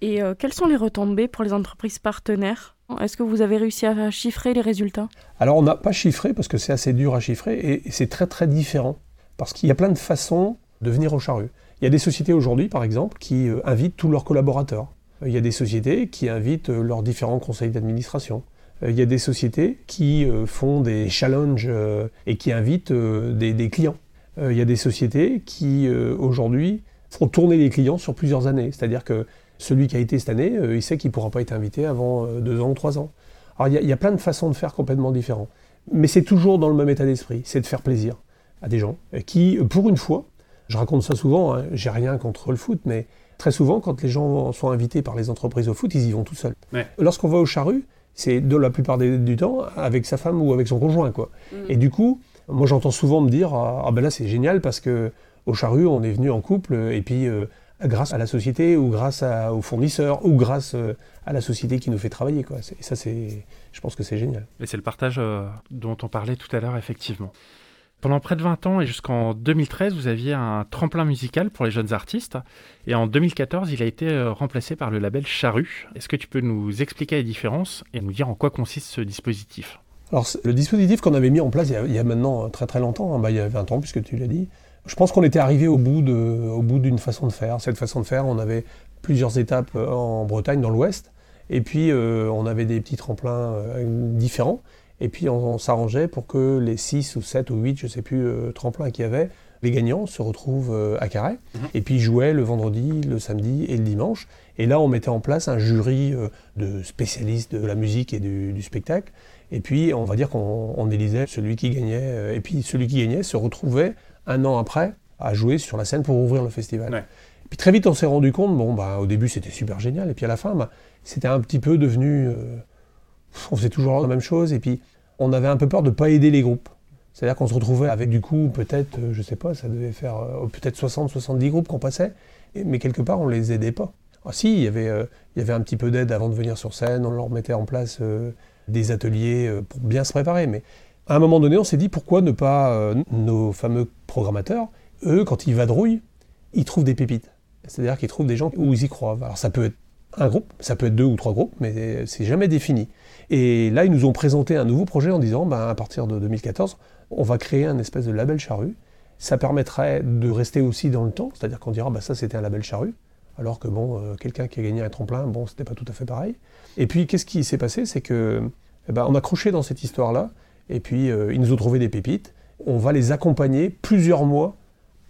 Et euh, quelles sont les retombées pour les entreprises partenaires? Est-ce que vous avez réussi à chiffrer les résultats? Alors on n'a pas chiffré parce que c'est assez dur à chiffrer et, c'est très très différent parce qu'il y a plein de façons de venir au charru. Il y a des sociétés aujourd'hui par exemple qui euh, invitent tous leurs collaborateurs. Il y a des sociétés qui invitent euh, leurs différents conseils d'administration. Euh, Il y a des sociétés qui euh, font des challenges euh, et qui invitent euh, des, clients. Euh, Il y a des sociétés qui euh, aujourd'hui font tourner les clients sur plusieurs années. C'est-à-dire que celui qui a été cette année, euh, il sait qu'il ne pourra pas être invité avant euh, deux ans ou trois ans. Alors il y, a- il y a plein de façons de faire complètement différentes. Mais c'est toujours dans le même état d'esprit, c'est de faire plaisir à des gens qui, pour une fois, je raconte ça souvent, hein, j'ai rien contre le foot, mais très souvent, quand les gens sont invités par les entreprises au foot, ils y vont tout seuls. Ouais. Lorsqu'on va au charru, c'est de la plupart des- du temps avec sa femme ou avec son conjoint. Quoi. Et du coup, moi j'entends souvent me dire Ah ah ben là c'est génial parce que au charru on est venu en couple et puis euh, grâce à la société ou grâce à- aux fournisseurs ou grâce euh, à la société qui nous fait travailler. Quoi. Et ça, c'est, je pense que c'est génial. Et c'est le partage euh, dont on parlait tout à l'heure, effectivement. Pendant près de 20 ans et jusqu'en 2013, vous aviez un tremplin musical pour les jeunes artistes. Et en 2014, il a été euh, remplacé par le label Charru. Est-ce que tu peux nous expliquer les différences et nous dire en quoi consiste ce dispositif? Alors, le dispositif qu'on avait mis en place il y a, il y a maintenant très très longtemps, hein, bah, il y a 20 ans puisque tu l'as dit, je pense qu'on était arrivé au bout de, au bout d'une façon de faire. Cette façon de faire, on avait plusieurs étapes euh, en Bretagne, dans l'Ouest, et puis euh, on avait des petits tremplins euh, différents, et puis on, on s'arrangeait pour que les 6 ou 7 ou 8, je sais plus, euh, tremplins qu'il y avait, les gagnants se retrouvent à Carré, Mhm. et puis jouaient le vendredi, le samedi et le dimanche. Et là, on mettait en place un jury de spécialistes de la musique et du, du spectacle. Et puis, on va dire qu'on on élisait celui qui gagnait. Et puis, celui qui gagnait se retrouvait un an après à jouer sur la scène pour ouvrir le festival. Ouais. Et puis très vite, on s'est rendu compte, bon, bah, au début, c'était super génial. Et puis à la fin, bah, c'était un petit peu devenu. euh, <laughs> on faisait toujours la même chose. Et puis, on avait un peu peur de ne pas aider les groupes. C'est-à-dire qu'on se retrouvait avec du coup, peut-être, euh, je sais pas, ça devait faire euh, peut-être 60, 70 groupes qu'on passait, et- mais quelque part, on les aidait pas. Ah si, il y avait, euh, il y avait un petit peu d'aide avant de venir sur scène, on leur mettait en place des ateliers pour bien se préparer, mais à un moment donné, on s'est dit pourquoi ne pas, euh, nos fameux programmateurs, eux, quand ils vadrouillent, ils trouvent des pépites. C'est-à-dire qu'ils trouvent des gens où ils y croient. Alors ça peut être un groupe, ça peut être deux ou trois groupes, mais c'est jamais défini. Et là, ils nous ont présenté un nouveau projet en disant, ben, à partir de 2014, on va créer un espèce de label charrue. Ça permettrait de rester aussi dans le temps, c'est-à-dire qu'on dira, ben, ça c'était un label charrue, alors que bon, euh, quelqu'un qui a gagné un tremplin, bon, c'était pas tout à fait pareil. Et puis, qu'est-ce qui s'est passé? C'est que, eh ben, on a croché dans cette histoire-là, et puis euh, ils nous ont trouvé des pépites. On va les accompagner plusieurs mois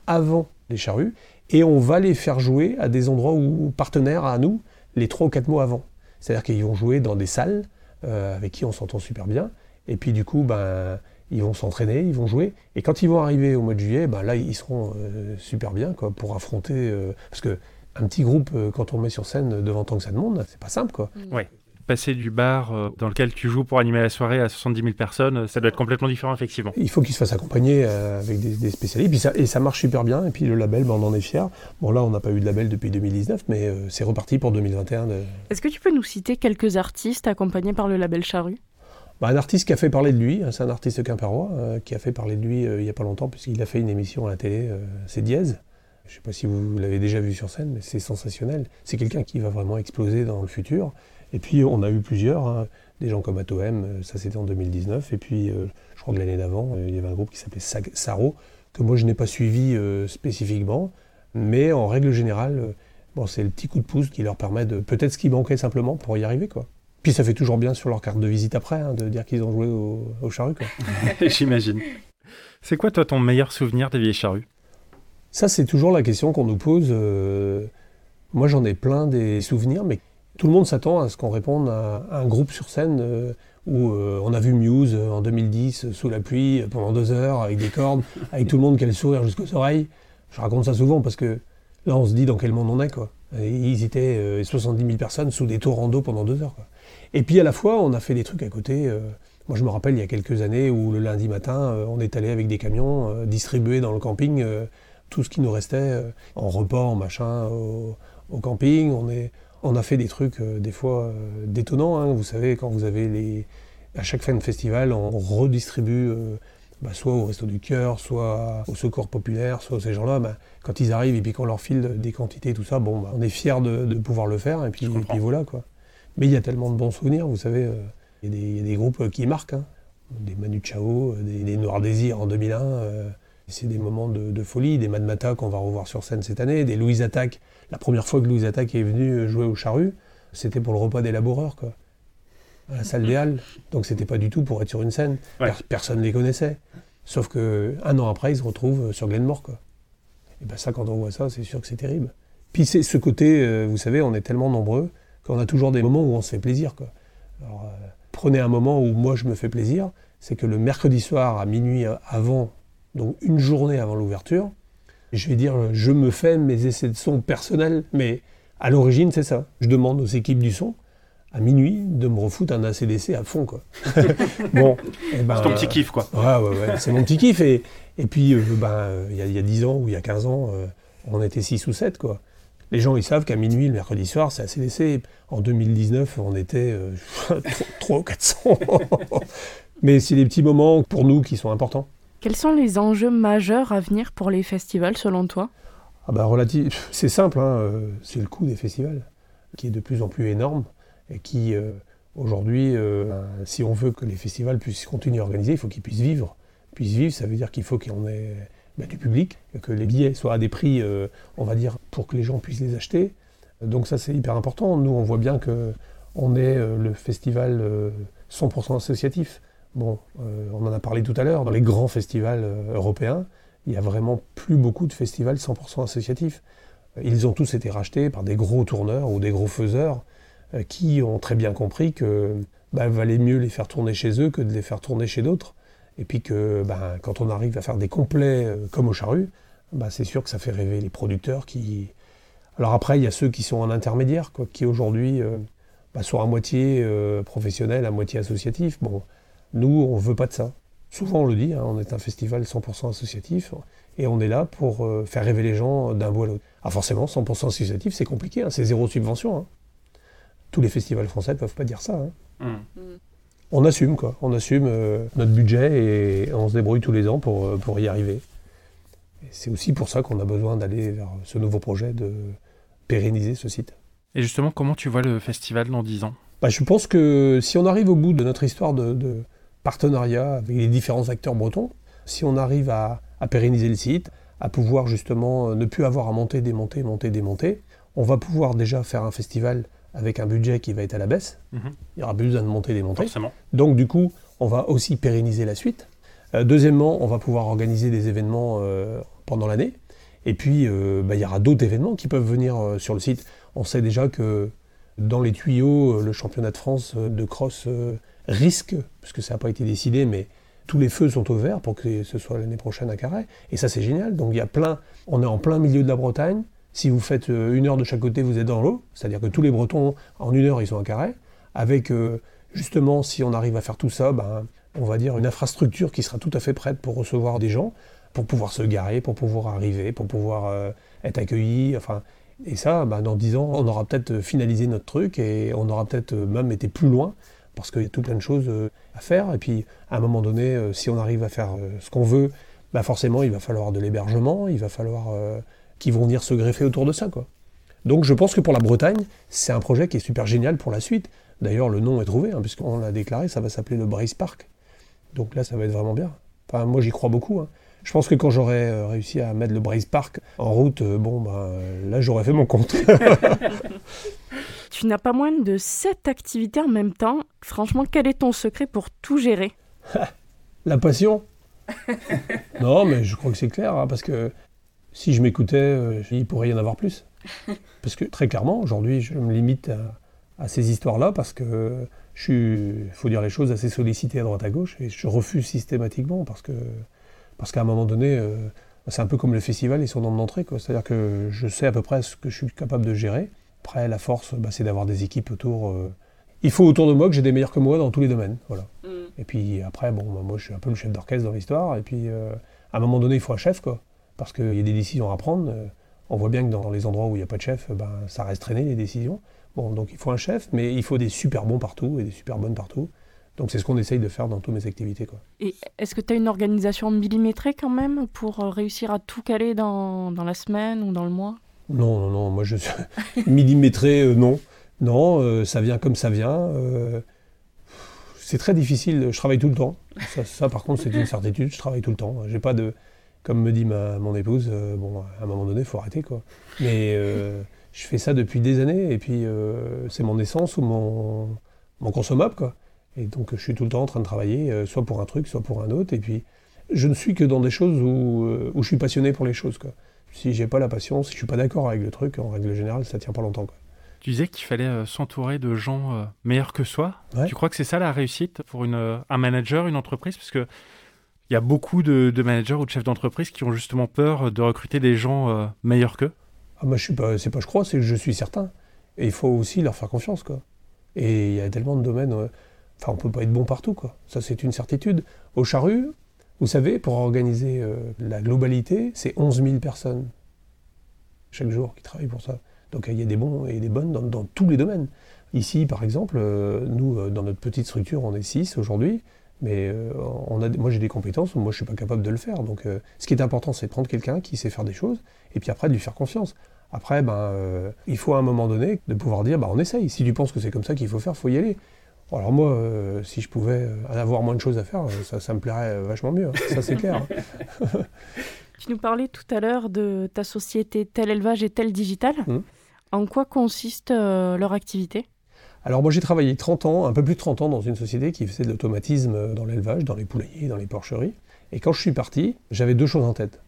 avant les charrues, et on va les faire jouer à des endroits où partenaires à nous, les trois ou quatre mois avant. C'est-à-dire qu'ils vont jouer dans des salles euh, avec qui on s'entend super bien, et puis du coup, ben, ils vont s'entraîner, ils vont jouer, et quand ils vont arriver au mois de juillet, ben, là, ils seront euh, super bien pour affronter... Parce que un petit groupe, quand on met sur scène devant tant que ça de monde, c'est pas simple, quoi. Ouais passer du bar euh, dans lequel tu joues pour animer la soirée à 70 000 personnes, euh, ça doit être complètement différent, effectivement. Il faut qu'il se fasse accompagner euh, avec des, spécialistes. Et, puis ça, et ça marche super bien. Et puis le label, ben, on en est fiers. Bon, là, on n'a pas eu de label depuis 2019, mais c'est reparti pour 2021. Est-ce que tu peux nous citer quelques artistes accompagnés par le label Charru? Bah, un artiste qui a fait parler de lui, hein, c'est un artiste quimpérois, qui a fait parler de lui il n'y a pas longtemps, puisqu'il a fait une émission à la télé, c'est Diez. Je ne sais pas si vous l'avez déjà vu sur scène, mais c'est sensationnel. C'est quelqu'un qui va vraiment exploser dans le futur. Et puis on a eu plusieurs, hein. des gens comme Atoem, euh, ça c'était en 2019. Et puis euh, je crois que l'année d'avant, euh, il y avait un groupe qui s'appelait Saro, que moi je n'ai pas suivi spécifiquement. Mais en règle générale, bon, c'est le petit coup de pouce qui leur permet de. Peut-être ce qui manquait simplement pour y arriver. quoi. Puis ça fait toujours bien sur leur carte de visite après, hein, de dire qu'ils ont joué au, au charru. <laughs> J'imagine. C'est quoi toi ton meilleur souvenir des vieilles charrues? Ça c'est toujours la question qu'on nous pose. moi j'en ai plein des souvenirs, mais tout le monde s'attend à ce qu'on réponde à, un groupe sur scène euh, où euh, on a vu Muse euh, en 2010 sous la pluie pendant deux heures avec des cordes, <laughs> avec tout le monde qui a le sourire jusqu'aux oreilles. Je raconte ça souvent parce que là on se dit dans quel monde on est quoi. ils étaient 70 000 personnes sous des tours en dos pendant deux heures. Et puis à la fois on a fait des trucs à côté. moi je me rappelle il y a quelques années où le lundi matin on est allé avec des camions distribuer dans le camping tout ce qui nous restait en repas, en machin au, au camping. On est on a fait des trucs euh, des fois euh, détonnants. Hein. Vous savez, quand vous avez les. À chaque fin de festival, on redistribue euh, bah, soit au Resto du Cœur, soit au Secours Populaire, soit ces gens-là. Bah, quand ils arrivent et puis qu'on leur file des quantités, tout ça, bon, bah, on est fiers de, pouvoir le faire. Et puis, voilà. quoi. Mais il y a tellement de bons souvenirs, vous savez. Il y, a des groupes qui marquent. Hein. Des Manu Chao, des, des Noirs Désir en 2001. c'est des moments de, folie. Des Mad Mata qu'on va revoir sur scène cette année. Des Louise Attaque la première fois que Louise Attaque est venu jouer au charru, c'était pour le repas des laboureurs, quoi. À la salle des Halles. Donc c'était pas du tout pour être sur une scène. personne ne les connaissait. Sauf que un an après, ils se retrouvent sur Glenmore, quoi. Et ben ça, quand on voit ça, c'est sûr que c'est terrible. Puis c'est ce côté, euh, vous savez, on est tellement nombreux qu'on a toujours des moments où on se fait plaisir, quoi. Alors, euh, prenez un moment où moi je me fais plaisir, c'est que le mercredi soir à minuit avant, donc une journée avant l'ouverture, je vais dire, je me fais mes essais de son personnels, mais à l'origine, c'est ça. Je demande aux équipes du son, à minuit, de me refoutre un ACDC à fond, quoi. <laughs> bon, eh ben, c'est ton petit kiff, quoi. Ouais, ouais, ouais, c'est mon petit kiff. Et, et puis, euh, ben, il y, a 10 ans ou il y a 15 ans, euh, on était 6 ou 7, quoi. Les gens, ils savent qu'à minuit, le mercredi soir, c'est ACDC. En 2019, on était 3 euh, <laughs> ou 400. <laughs> Mais c'est des petits moments pour nous qui sont importants. Quels sont les enjeux majeurs à venir pour les festivals selon toi? Ah bah, C'est simple, hein, euh, c'est le coût des festivals qui est de plus en plus énorme et qui euh, aujourd'hui, euh, si on veut que les festivals puissent continuer à organiser, il faut qu'ils puissent vivre. Puissent vivre, ça veut dire qu'il faut en ait ben, du public, que les billets soient à des prix, on va dire, pour que les gens puissent les acheter. Donc ça c'est hyper important. Nous on voit bien que on est le festival 100% associatif. Bon, euh, on en a parlé tout à l'heure, dans les grands festivals euh, européens, il n'y a vraiment plus beaucoup de festivals 100% associatifs. Ils ont tous été rachetés par des gros tourneurs ou des gros faiseurs euh, qui ont très bien compris que bah, valait mieux les faire tourner chez eux que de les faire tourner chez d'autres. Et puis que bah, quand on arrive à faire des complets comme au charru, bah, c'est sûr que ça fait rêver les producteurs qui. Alors après, il y a ceux qui sont en intermédiaire, qui aujourd'hui sont à moitié professionnels, à moitié associatifs. Nous, on ne veut pas de ça. Souvent, on le dit, hein, on est un festival 100% associatif et on est là pour euh, faire rêver les gens d'un bout à l'autre. Ah, forcément, 100% associatif, c'est compliqué, hein, c'est zéro subvention. Hein. Tous les festivals français ne peuvent pas dire ça. Mmh. On assume, quoi. On assume euh, notre budget et on se débrouille tous les ans pour, euh, pour y arriver. C'est aussi pour ça qu'on a besoin d'aller vers ce nouveau projet de, pérenniser ce site. Et justement, comment tu vois le festival dans 10 ans? Bah, Je pense que si on arrive au bout de notre histoire de, partenariat avec les différents acteurs bretons, si on arrive à, pérenniser le site, à pouvoir justement ne plus avoir à monter, démonter, monter, démonter, on va pouvoir déjà faire un festival avec un budget qui va être à la baisse. Mhm. Il n'y aura plus besoin de monter, démonter. Forcément. Donc du coup, on va aussi pérenniser la suite. Euh, deuxièmement, on va pouvoir organiser des événements euh, pendant l'année. Et puis, euh, bah, il y aura d'autres événements qui peuvent venir sur le site. On sait déjà que dans les tuyaux, le championnat de France de cross risque, puisque ça n'a pas été décidé, mais tous les feux sont ouverts pour que ce soit l'année prochaine à Carré. Et ça, c'est génial. Donc, il y a plein. On est en plein milieu de la Bretagne. Si vous faites une heure de chaque côté, vous êtes dans l'eau. C'est-à-dire que tous les Bretons, en une heure, ils sont à Carré. Avec, justement, si on arrive à faire tout ça, ben, on va dire, une infrastructure qui sera tout à fait prête pour recevoir des gens, pour pouvoir se garer, pour pouvoir arriver, pour pouvoir euh, être accueilli. Enfin, et ça, bah, dans dix ans, on aura peut-être finalisé notre truc et on aura peut-être même été plus loin parce qu'il y a tout plein de choses euh, à faire. Et puis, à un moment donné, euh, si on arrive à faire ce qu'on veut, bah forcément, il va falloir de l'hébergement, il va falloir qu'ils vont venir se greffer autour de ça. Quoi. Donc, je pense que pour la Bretagne, c'est un projet qui est super génial pour la suite. D'ailleurs, le nom est trouvé, hein, puisqu'on l'a déclaré, ça va s'appeler le Brace Park. Donc là, ça va être vraiment bien. Enfin, moi, j'y crois beaucoup. Hein. Je pense que quand j'aurais euh, réussi à mettre le Brace Park en route, euh, bon, ben, là, j'aurais fait mon compte. <laughs> tu n'as pas moins de 7 activités en même temps. Franchement, quel est ton secret pour tout gérer? <laughs> La passion? <laughs> non, mais je crois que c'est clair, hein, parce que si je m'écoutais, euh, il pourrait y en avoir plus. Parce que très clairement, aujourd'hui, je me limite à ces histoires-là, parce que je suis, il faut dire les choses, assez sollicité à droite à gauche et je refuse systématiquement parce que parce qu'à un moment donné, euh, c'est un peu comme le festival et son nom d'entrée. C'est-à-dire que je sais à peu près ce que je suis capable de gérer. Après, la force, bah, c'est d'avoir des équipes autour. Euh, il faut autour de moi que j'ai des meilleurs que moi dans tous les domaines. Voilà. Mm. Et puis après, bon, bah, moi je suis un peu le chef d'orchestre dans l'histoire. Et puis euh, à un moment donné, il faut un chef, quoi. Parce qu'il y a des décisions à prendre. On voit bien que dans les endroits où il n'y a pas de chef, ben, ça reste traîné les décisions. Bon, donc il faut un chef, mais il faut des super bons partout et des super bonnes partout. Donc c'est ce qu'on essaye de faire dans toutes mes activités. Quoi. Et est-ce que tu as une organisation millimétrée quand même pour euh, réussir à tout caler dans, dans la semaine ou dans le mois? Non, non, non, moi je suis <laughs> millimétré, euh, non. Non, euh, ça vient comme ça vient. c'est très difficile, je travaille tout le temps. Ça, ça par contre c'est une certitude, je travaille tout le temps. J'ai pas de... Comme me dit ma, mon épouse, bon, à un moment donné, il faut arrêter. quoi. Mais je fais ça depuis des années et puis c'est mon essence ou mon, mon, consommable quoi. Et donc je suis tout le temps en train de travailler, euh, soit pour un truc, soit pour un autre. Et puis je ne suis que dans des choses où, euh, où je suis passionné pour les choses quoi. Si j'ai pas la passion, si je suis pas d'accord avec le truc, en règle générale, ça tient pas longtemps quoi. Tu disais qu'il fallait s'entourer de gens meilleurs que soi. Tu crois que c'est ça la réussite pour une, un manager, une entreprise? Parce que il y a beaucoup de, de managers ou de chefs d'entreprise qui ont justement peur de recruter des gens meilleurs qu'eux. Ah moi, je suis pas, c'est pas je crois, c'est je suis certain. Et il faut aussi leur faire confiance, quoi. Et il y a tellement de domaines, euh, enfin, on peut pas être bon partout, quoi. Ça, c'est une certitude. Au Charru, vous savez, pour organiser euh, la globalité, c'est 11 000 personnes chaque jour qui travaillent pour ça. Donc il y a des bons et des bonnes dans, tous les domaines. Ici, par exemple, euh, nous, dans notre petite structure, on est 6 aujourd'hui. Mais moi j'ai des compétences, moi je suis pas capable de le faire. Donc ce qui est important, c'est de prendre quelqu'un qui sait faire des choses et puis après de lui faire confiance. Après, ben, euh, il faut à un moment donné de pouvoir dire, ben, on essaye. Si tu penses que c'est comme ça qu'il faut faire, il faut y aller. Alors moi, euh, si je pouvais euh, avoir moins de choses à faire, ça, me plairait vachement mieux, hein. ça c'est clair. Hein. <laughs> tu nous parlais tout à l'heure de ta société tel élevage et tel digital. Hum. En quoi consiste leur activité? Alors moi j'ai travaillé 30 ans, un peu plus de 30 ans dans une société qui faisait de l'automatisme dans l'élevage, dans les poulaillers, dans les porcheries. Et quand je suis parti, j'avais deux choses en tête.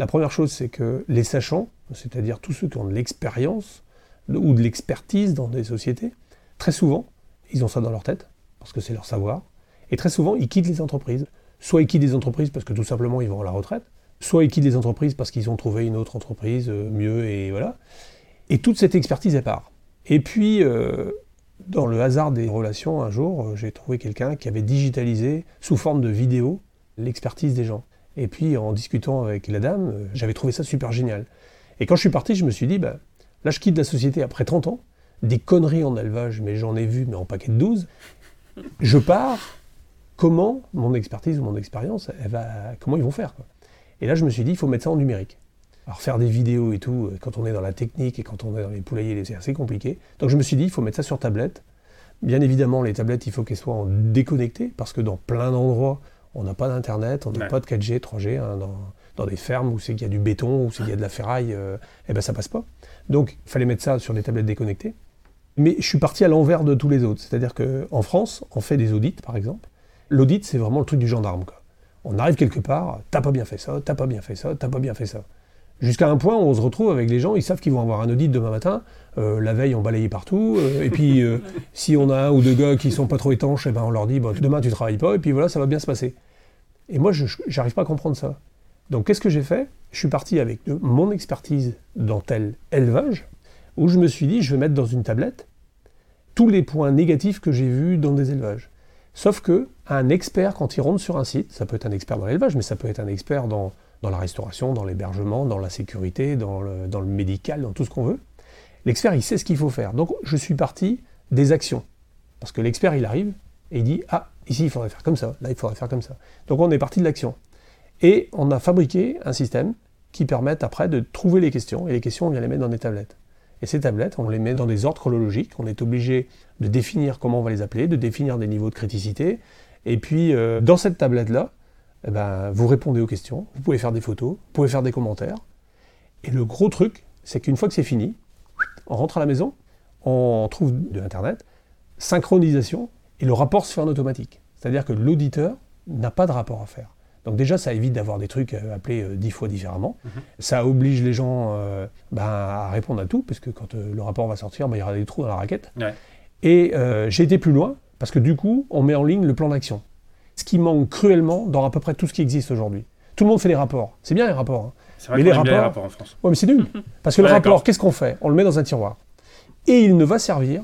La première chose, c'est que les sachants, c'est-à-dire tous ceux qui ont de l'expérience ou de l'expertise dans des sociétés, très souvent, ils ont ça dans leur tête, parce que c'est leur savoir, et très souvent, ils quittent les entreprises. Soit ils quittent les entreprises parce que tout simplement, ils vont à la retraite, soit ils quittent les entreprises parce qu'ils ont trouvé une autre entreprise euh, mieux, et voilà. Et toute cette expertise, elle part. Et puis, euh, dans le hasard des relations, un jour, euh, j'ai trouvé quelqu'un qui avait digitalisé, sous forme de vidéo, l'expertise des gens. Et puis en discutant avec la dame, j'avais trouvé ça super génial. Et quand je suis parti, je me suis dit, bah, là je quitte la société après 30 ans, des conneries en élevage, mais j'en ai vu, mais en paquet de 12. Je pars, comment mon expertise ou mon expérience, elle va, comment ils vont faire Et là je me suis dit, il faut mettre ça en numérique. Alors faire des vidéos et tout, quand on est dans la technique et quand on est dans les poulaillers, c'est assez compliqué. Donc je me suis dit, il faut mettre ça sur tablette. Bien évidemment, les tablettes, il faut qu'elles soient déconnectées, parce que dans plein d'endroits, on n'a pas d'internet, on n'a pas de 4G, 3G. Hein, dans, des fermes où c'est qu'il y a du béton, où c'est qu'il y a de la ferraille, euh, eh ben ça passe pas. Donc il fallait mettre ça sur des tablettes déconnectées. Mais je suis parti à l'envers de tous les autres. C'est-à-dire qu'en France, on fait des audits, par exemple. L'audit, c'est vraiment le truc du gendarme. On arrive quelque part, t'as pas bien fait ça, t'as pas bien fait ça, t'as pas bien fait ça. Jusqu'à un point où on se retrouve avec les gens, ils savent qu'ils vont avoir un audit demain matin. Euh, la veille, on balayait partout. Euh, et puis, <laughs> si on a un ou deux gars qui sont pas trop étanches, eh ben, on leur dit demain tu travailles pas, et puis voilà, ça va bien se passer. Et moi, je n'arrive pas à comprendre ça. Donc, qu'est-ce que j'ai fait? Je suis parti avec mon expertise dans tel élevage, où je me suis dit, je vais mettre dans une tablette tous les points négatifs que j'ai vus dans des élevages. Sauf que un expert, quand il rentre sur un site, ça peut être un expert dans l'élevage, mais ça peut être un expert dans, la restauration, dans l'hébergement, dans la sécurité, dans le, dans le médical, dans tout ce qu'on veut. L'expert, il sait ce qu'il faut faire. Donc, je suis parti des actions. Parce que l'expert, il arrive et il dit Ah, Ici, il faudrait faire comme ça, là, il faudrait faire comme ça. Donc on est parti de l'action. Et on a fabriqué un système qui permet après de trouver les questions, et les questions, on vient les mettre dans des tablettes. Et ces tablettes, on les met dans des ordres chronologiques, on est obligé de définir comment on va les appeler, de définir des niveaux de criticité, et puis euh, dans cette tablette-là, eh ben, vous répondez aux questions, vous pouvez faire des photos, vous pouvez faire des commentaires, et le gros truc, c'est qu'une fois que c'est fini, on rentre à la maison, on trouve de l'Internet, synchronisation, et le rapport se fait en automatique. C'est-à-dire que l'auditeur n'a pas de rapport à faire. Donc déjà, ça évite d'avoir des trucs euh, appelés euh, dix fois différemment. Mhm. Ça oblige les gens euh, ben, à répondre à tout, parce que quand le rapport va sortir, ben, il y aura des trous dans la raquette. Et j'ai été plus loin, parce que du coup, on met en ligne le plan d'action. Ce qui manque cruellement dans à peu près tout ce qui existe aujourd'hui. Tout le monde fait des rapports. C'est bien les rapports. Hein. C'est vrai mais les rapports... les rapports en France. Ouais, mais c'est nul. <laughs> Parce que le rapport, qu'est-ce qu'on fait? On le met dans un tiroir. Et il ne va servir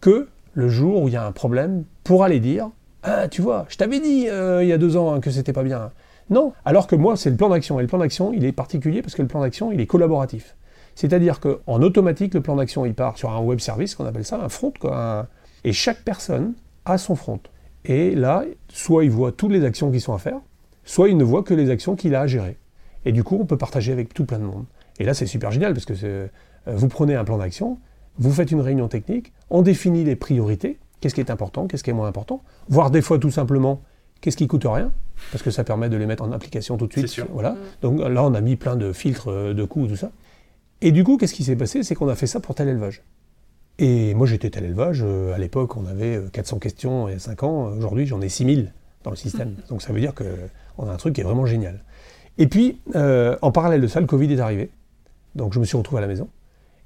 que le jour où il y a un problème pour aller dire Ah, tu vois, je t'avais dit euh, il y a deux ans hein, que c'était pas bien. Non, alors que moi, c'est le plan d'action. Et le plan d'action, il est particulier parce que le plan d'action, il est collaboratif. C'est-à-dire qu'en automatique, le plan d'action, il part sur un web service, qu'on appelle ça un front. Et chaque personne a son front. Et là, soit il voit toutes les actions qui sont à faire, soit il ne voit que les actions qu'il a à gérer. Et du coup, on peut partager avec tout plein de monde. Et là, c'est super génial parce que euh, vous prenez un plan d'action, vous faites une réunion technique, on définit les priorités, qu'est-ce qui est important, qu'est-ce qui est moins important, voire des fois tout simplement qu'est-ce qui coûte rien, parce que ça permet de les mettre en application tout de suite. Voilà. Mm. Donc là, on a mis plein de filtres euh, de coûts, tout ça. Et du coup, qu'est-ce qui s'est passé? C'est qu'on a fait ça pour tel élevage. Et moi, j'étais tel élevage. Euh, à l'époque, on avait 400 euh, questions et 5 ans. Aujourd'hui, j'en ai 6000 dans le système. <laughs> Donc ça veut dire qu'on a un truc qui est vraiment génial. Et puis, en parallèle de ça, le Covid est arrivé. Donc je me suis retrouvé à la maison.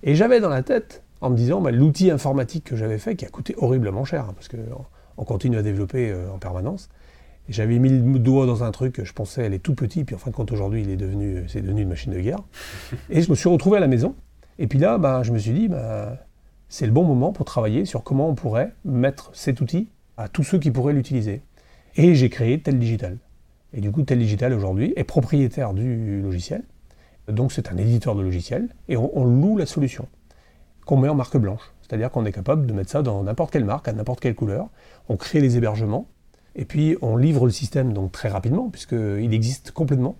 Et j'avais dans la tête en me disant bah, l'outil informatique que j'avais fait, qui a coûté horriblement cher, hein, parce qu'on continue à développer euh, en permanence. J'avais mis le doigt dans un truc, je pensais elle est tout petit, puis en fin de compte aujourd'hui il est devenu, euh, c'est devenu une machine de guerre. <laughs> Et je me suis retrouvé à la maison. Et puis là, bah, je me suis dit, bah, c'est le bon moment pour travailler sur comment on pourrait mettre cet outil à tous ceux qui pourraient l'utiliser. Et j'ai créé Tel Digital. Et du coup, Tel Digital aujourd'hui est propriétaire du logiciel. Donc c'est un éditeur de logiciel et on loue la solution qu'on met en marque blanche. C'est-à-dire qu'on est capable de mettre ça dans n'importe quelle marque, à n'importe quelle couleur. On crée les hébergements, et puis on livre le système donc très rapidement, puisqu'il existe complètement.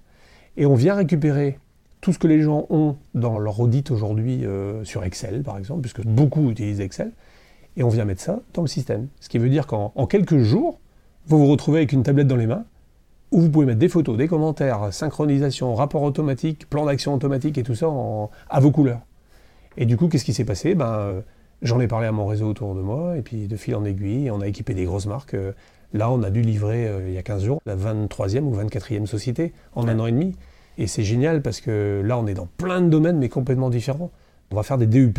Et on vient récupérer tout ce que les gens ont dans leur audit aujourd'hui euh, sur Excel, par exemple, puisque beaucoup utilisent Excel, et on vient mettre ça dans le système. Ce qui veut dire qu'en quelques jours, vous vous retrouvez avec une tablette dans les mains, où vous pouvez mettre des photos, des commentaires, synchronisation, rapport automatique, plan d'action automatique et tout ça à vos couleurs. Et du coup, qu'est-ce qui s'est passé? Ben, euh, J'en ai parlé à mon réseau autour de moi, et puis de fil en aiguille, on a équipé des grosses marques. Euh, là, on a dû livrer, euh, il y a 15 jours, la 23e ou 24e société en un an et demi. Et c'est génial parce que là, on est dans plein de domaines, mais complètement différents. On va faire des DUP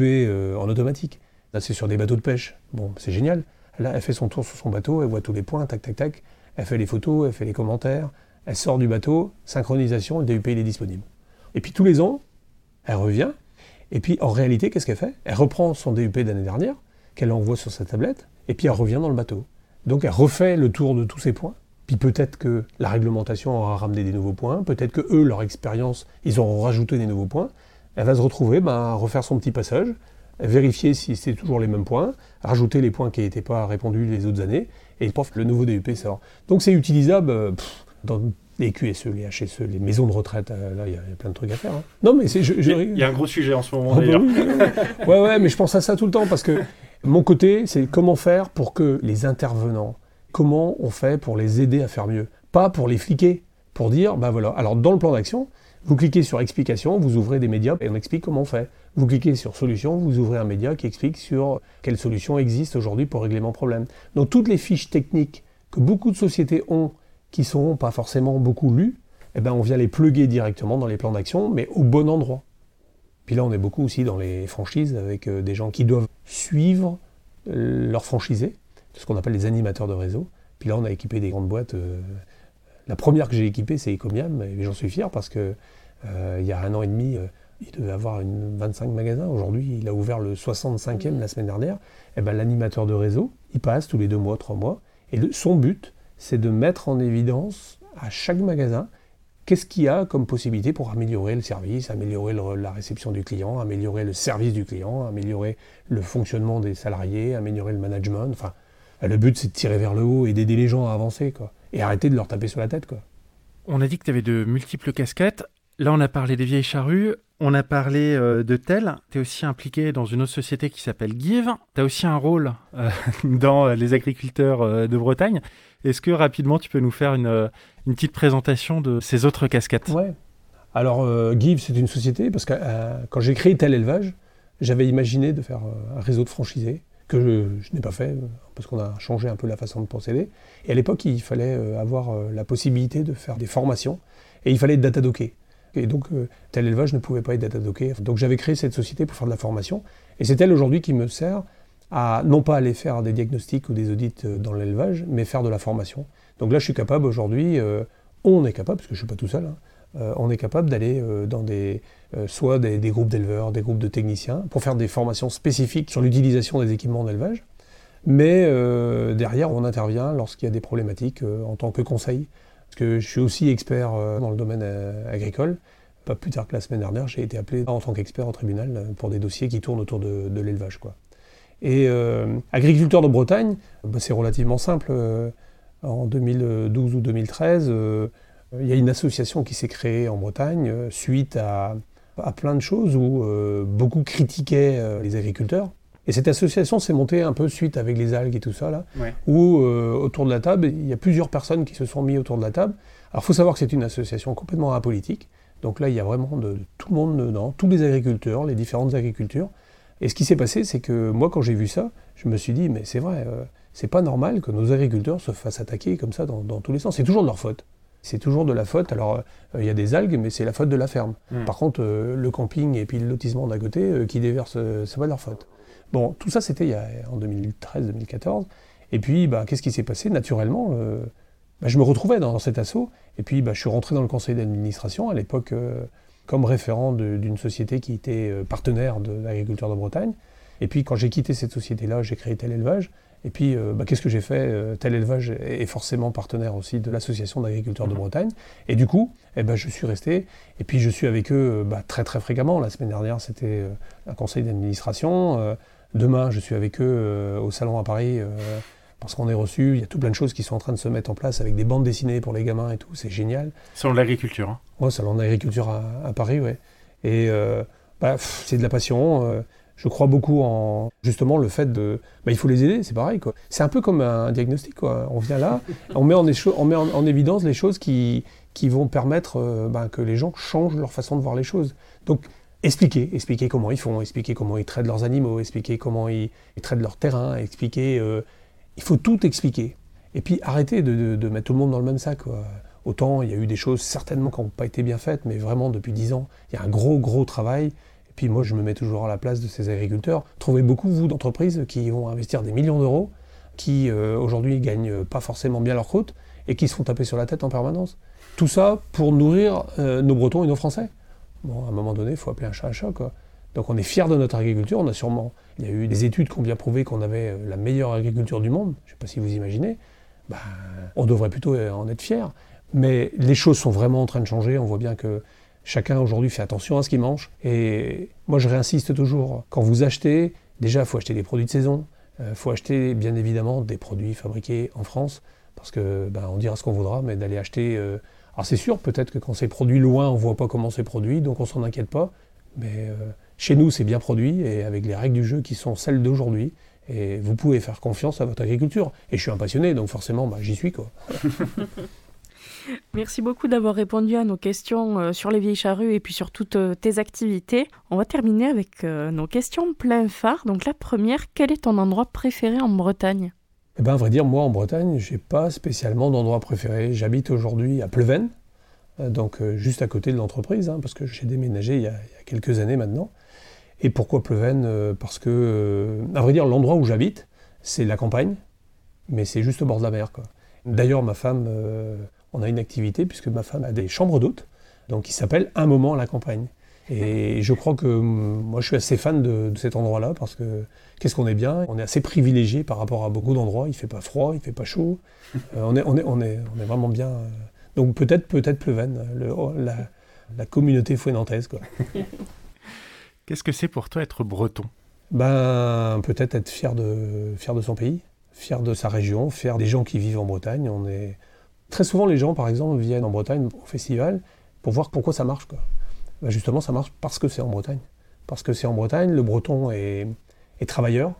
en automatique. Là, c'est sur des bateaux de pêche. Bon, c'est génial. Là, elle fait son tour sur son bateau, elle voit tous les points, tac, tac, tac. Elle fait les photos, elle fait les commentaires. Elle sort du bateau, synchronisation, le DUP, il est disponible. Et puis tous les ans, elle revient, et puis en réalité, qu'est-ce qu'elle fait? Elle reprend son DUP d'année dernière, qu'elle envoie sur sa tablette, et puis elle revient dans le bateau. Donc elle refait le tour de tous ces points. Puis peut-être que la réglementation aura ramené des nouveaux points, peut-être que eux, leur expérience, ils auront rajouté des nouveaux points. Elle va se retrouver ben, refaire son petit passage, vérifier si c'est toujours les mêmes points, rajouter les points qui n'étaient pas répondus les autres années, et pof, le nouveau DUP sort. Donc c'est utilisable euh, les QSE, les HSE, les maisons de retraite, euh, là, il y, a plein de trucs à faire. hein. Non, mais c'est. Il y a un gros sujet en ce moment Ah bah d'ailleurs. oui. <laughs> ouais, ouais, mais je pense à ça tout le temps parce que mon côté, c'est comment faire pour que les intervenants, comment on fait pour les aider à faire mieux, pas pour les fliquer, pour dire, ben voilà. Alors dans le plan d'action, vous cliquez sur explication, vous ouvrez des médias et on explique comment on fait. Vous cliquez sur solution, vous ouvrez un média qui explique sur quelles solutions existent aujourd'hui pour régler mon problème. Donc toutes les fiches techniques que beaucoup de sociétés ont, qui sont pas forcément beaucoup lues, eh ben on vient les pluguer directement dans les plans d'action, mais au bon endroit. Puis là, on est beaucoup aussi dans les franchises avec euh, des gens qui doivent suivre euh, leurs franchisés, ce qu'on appelle les animateurs de réseau. Puis là, on a équipé des grandes boîtes. euh, la première que j'ai équipée, c'est Ecomiam, et j'en suis fier parce que euh, il y a un an et demi, euh, il devait avoir une 25 magasins. Aujourd'hui, il a ouvert le 65e la semaine dernière. Et ben, l'animateur de réseau, il passe tous les deux mois, trois mois, et le- son but, c'est de mettre en évidence à chaque magasin qu'est-ce qu'il y a comme possibilité pour améliorer le service, améliorer la réception du client, améliorer le service du client, améliorer le fonctionnement des salariés, améliorer le management. Enfin, le but, c'est de tirer vers le haut et d'aider les gens à avancer, quoi. Et arrêter de leur taper sur la tête, quoi. On a dit que tu avais de multiples casquettes. Là, on a parlé des vieilles charrues. On a parlé euh, de Tel. Tu es aussi impliqué dans une autre société qui s'appelle Give. Tu as aussi un rôle euh, <laughs> dans euh, les agriculteurs de Bretagne. Est-ce que rapidement, tu peux nous faire une, petite présentation de ces autres casquettes? Ouais. Alors, Give, c'est une société, parce que quand j'ai créé tel élevage, j'avais imaginé de faire un réseau de franchisés, que je, n'ai pas fait, parce qu'on a changé un peu la façon de procéder. Et à l'époque, il fallait avoir la possibilité de faire des formations, et il fallait être datadocké. Et donc, euh, tel élevage ne pouvait pas être datadocké. Donc, j'avais créé cette société pour faire de la formation, et c'est elle aujourd'hui qui me sert à non pas aller faire des diagnostics ou des audits euh, dans l'élevage, mais faire de la formation. Donc là, je suis capable aujourd'hui, euh, on est capable, parce que je ne suis pas tout seul, hein, on est capable d'aller dans des, soit des, groupes d'éleveurs, des groupes de techniciens, pour faire des formations spécifiques sur l'utilisation des équipements d'élevage. Mais derrière, on intervient lorsqu'il y a des problématiques en tant que conseil. Parce que je suis aussi expert euh, dans le domaine euh, agricole. Pas plus tard que la semaine dernière, j'ai été appelé en tant qu'expert au tribunal euh, pour des dossiers qui tournent autour de, l'élevage. Et agriculteur de Bretagne, bah, c'est relativement simple. en 2012 ou 2013, euh, il y a une association qui s'est créée en Bretagne suite à, à plein de choses où beaucoup critiquaient les agriculteurs. Et cette association s'est montée un peu suite avec les algues et tout ça, là, Ouais. où euh, autour de la table, il y a plusieurs personnes qui se sont mis autour de la table. Alors il faut savoir que c'est une association complètement apolitique. Donc là, il y a vraiment de, de tout le monde dedans, tous les agriculteurs, les différentes agricultures. Et ce qui s'est passé, c'est que moi, quand j'ai vu ça, je me suis dit, mais c'est vrai, euh, c'est pas normal que nos agriculteurs se fassent attaquer comme ça dans, dans tous les sens. C'est toujours de leur faute. C'est toujours de la faute. Alors, euh, il y a des algues, mais c'est la faute de la ferme. Mm. Par contre, euh, le camping et puis le lotissement d'à côté qui déverse, c'est pas de leur faute. Bon, tout ça, c'était en 2013-2014. Et puis, bah, qu'est-ce qui s'est passé? Naturellement, euh, bah, je me retrouvais dans, cet assaut. Et puis, bah, je suis rentré dans le conseil d'administration, à l'époque, euh, comme référent d'une société qui était euh, partenaire de l'agriculteur de Bretagne. Et puis, quand j'ai quitté cette société-là, j'ai créé tel élevage. Et puis, euh, bah, qu'est-ce que j'ai fait? Tel élevage est forcément partenaire aussi de l'association d'agriculteurs de Mhm. Bretagne. Et du coup, eh ben, je suis resté. Et puis, je suis avec eux bah, très, très fréquemment. La semaine dernière, c'était un conseil d'administration. Demain, je suis avec eux euh, au salon à Paris. euh, parce qu'on est reçu, il y a tout plein de choses qui sont en train de se mettre en place avec des bandes dessinées pour les gamins et tout, c'est génial. Selon l'agriculture. hein. Ouais, salon d'agriculture à, à Paris, ouais. Et euh, bah, c'est de la passion. euh, je crois beaucoup en justement le fait de. Bah, il faut les aider, c'est pareil. quoi. C'est un peu comme un diagnostic. Quoi. On vient là, <laughs> on met en, écho- on met en, en évidence les choses qui, qui vont permettre euh, bah, que les gens changent leur façon de voir les choses. Donc, expliquer, expliquer comment ils font, expliquer comment ils traitent leurs animaux, expliquer comment ils, traitent leur terrain, expliquer. euh, il faut tout expliquer. Et puis arrêter de, mettre tout le monde dans le même sac. Autant il y a eu des choses certainement qui n'ont pas été bien faites, mais vraiment depuis dix ans, il y a un gros, gros travail. Et puis moi, je me mets toujours à la place de ces agriculteurs. Trouvez beaucoup, vous, d'entreprises qui vont investir des millions d'euros, qui euh, aujourd'hui gagnent pas forcément bien leur croûte et qui se font taper sur la tête en permanence. Tout ça pour nourrir euh, nos Bretons et nos Français. Bon, à un moment donné, il faut appeler un chat un chat. Donc on est fiers de notre agriculture, on a sûrement... Il y a eu des études qui ont bien prouvé qu'on avait euh, la meilleure agriculture du monde, je ne sais pas si vous imaginez. Ben, on devrait plutôt euh, en être fiers. Mais les choses sont vraiment en train de changer, on voit bien que chacun aujourd'hui fait attention à ce qu'il mange. Et moi je réinsiste toujours, quand vous achetez, déjà il faut acheter des produits de saison, il faut acheter bien évidemment des produits fabriqués en France, parce que ben, on dira ce qu'on voudra, mais d'aller acheter euh, Alors c'est sûr, peut-être que quand c'est produit loin, on ne voit pas comment c'est produit, donc on s'en inquiète pas. Mais euh, chez nous, c'est bien produit et avec les règles du jeu qui sont celles d'aujourd'hui. Et vous pouvez faire confiance à votre agriculture. Et je suis un passionné, donc forcément, bah, j'y suis. quoi. <laughs> Merci beaucoup d'avoir répondu à nos questions euh, sur les vieilles charrues et puis sur toutes euh, tes activités. On va terminer avec nos questions plein phare. Donc la première, quel est ton endroit préféré en Bretagne? Eh bien, à vrai dire, moi, en Bretagne, je n'ai pas spécialement d'endroit préféré. J'habite aujourd'hui à Pleven, euh, donc euh, juste à côté de l'entreprise, hein, parce que j'ai déménagé il y, a, quelques années maintenant. Et pourquoi Pleven euh, Parce que, à vrai dire, l'endroit où j'habite, c'est la campagne, mais c'est juste au bord de la mer. D'ailleurs, ma femme, on a une activité, puisque ma femme a des chambres d'hôtes, donc qui s'appelle Un moment à la campagne. Et je crois que moi, je suis assez fan de, cet endroit-là parce que qu'est-ce qu'on est bien? On est assez privilégié par rapport à beaucoup d'endroits. Il fait pas froid, il fait pas chaud. <laughs> on, est, on, est, on, est, on est vraiment bien. Donc peut-être peut-être Pleven, oh, la, la, communauté fouenantaise. Quoi. <laughs> Qu'est-ce que c'est pour toi être breton? Ben peut-être être fier de, fier de son pays, fier de sa région, fier des gens qui vivent en Bretagne. On est très souvent les gens, par exemple, viennent en Bretagne au festival pour voir pourquoi ça marche. Quoi. Ben, justement, ça marche parce que c'est en Bretagne. Parce que c'est en Bretagne, le breton est, est travailleur,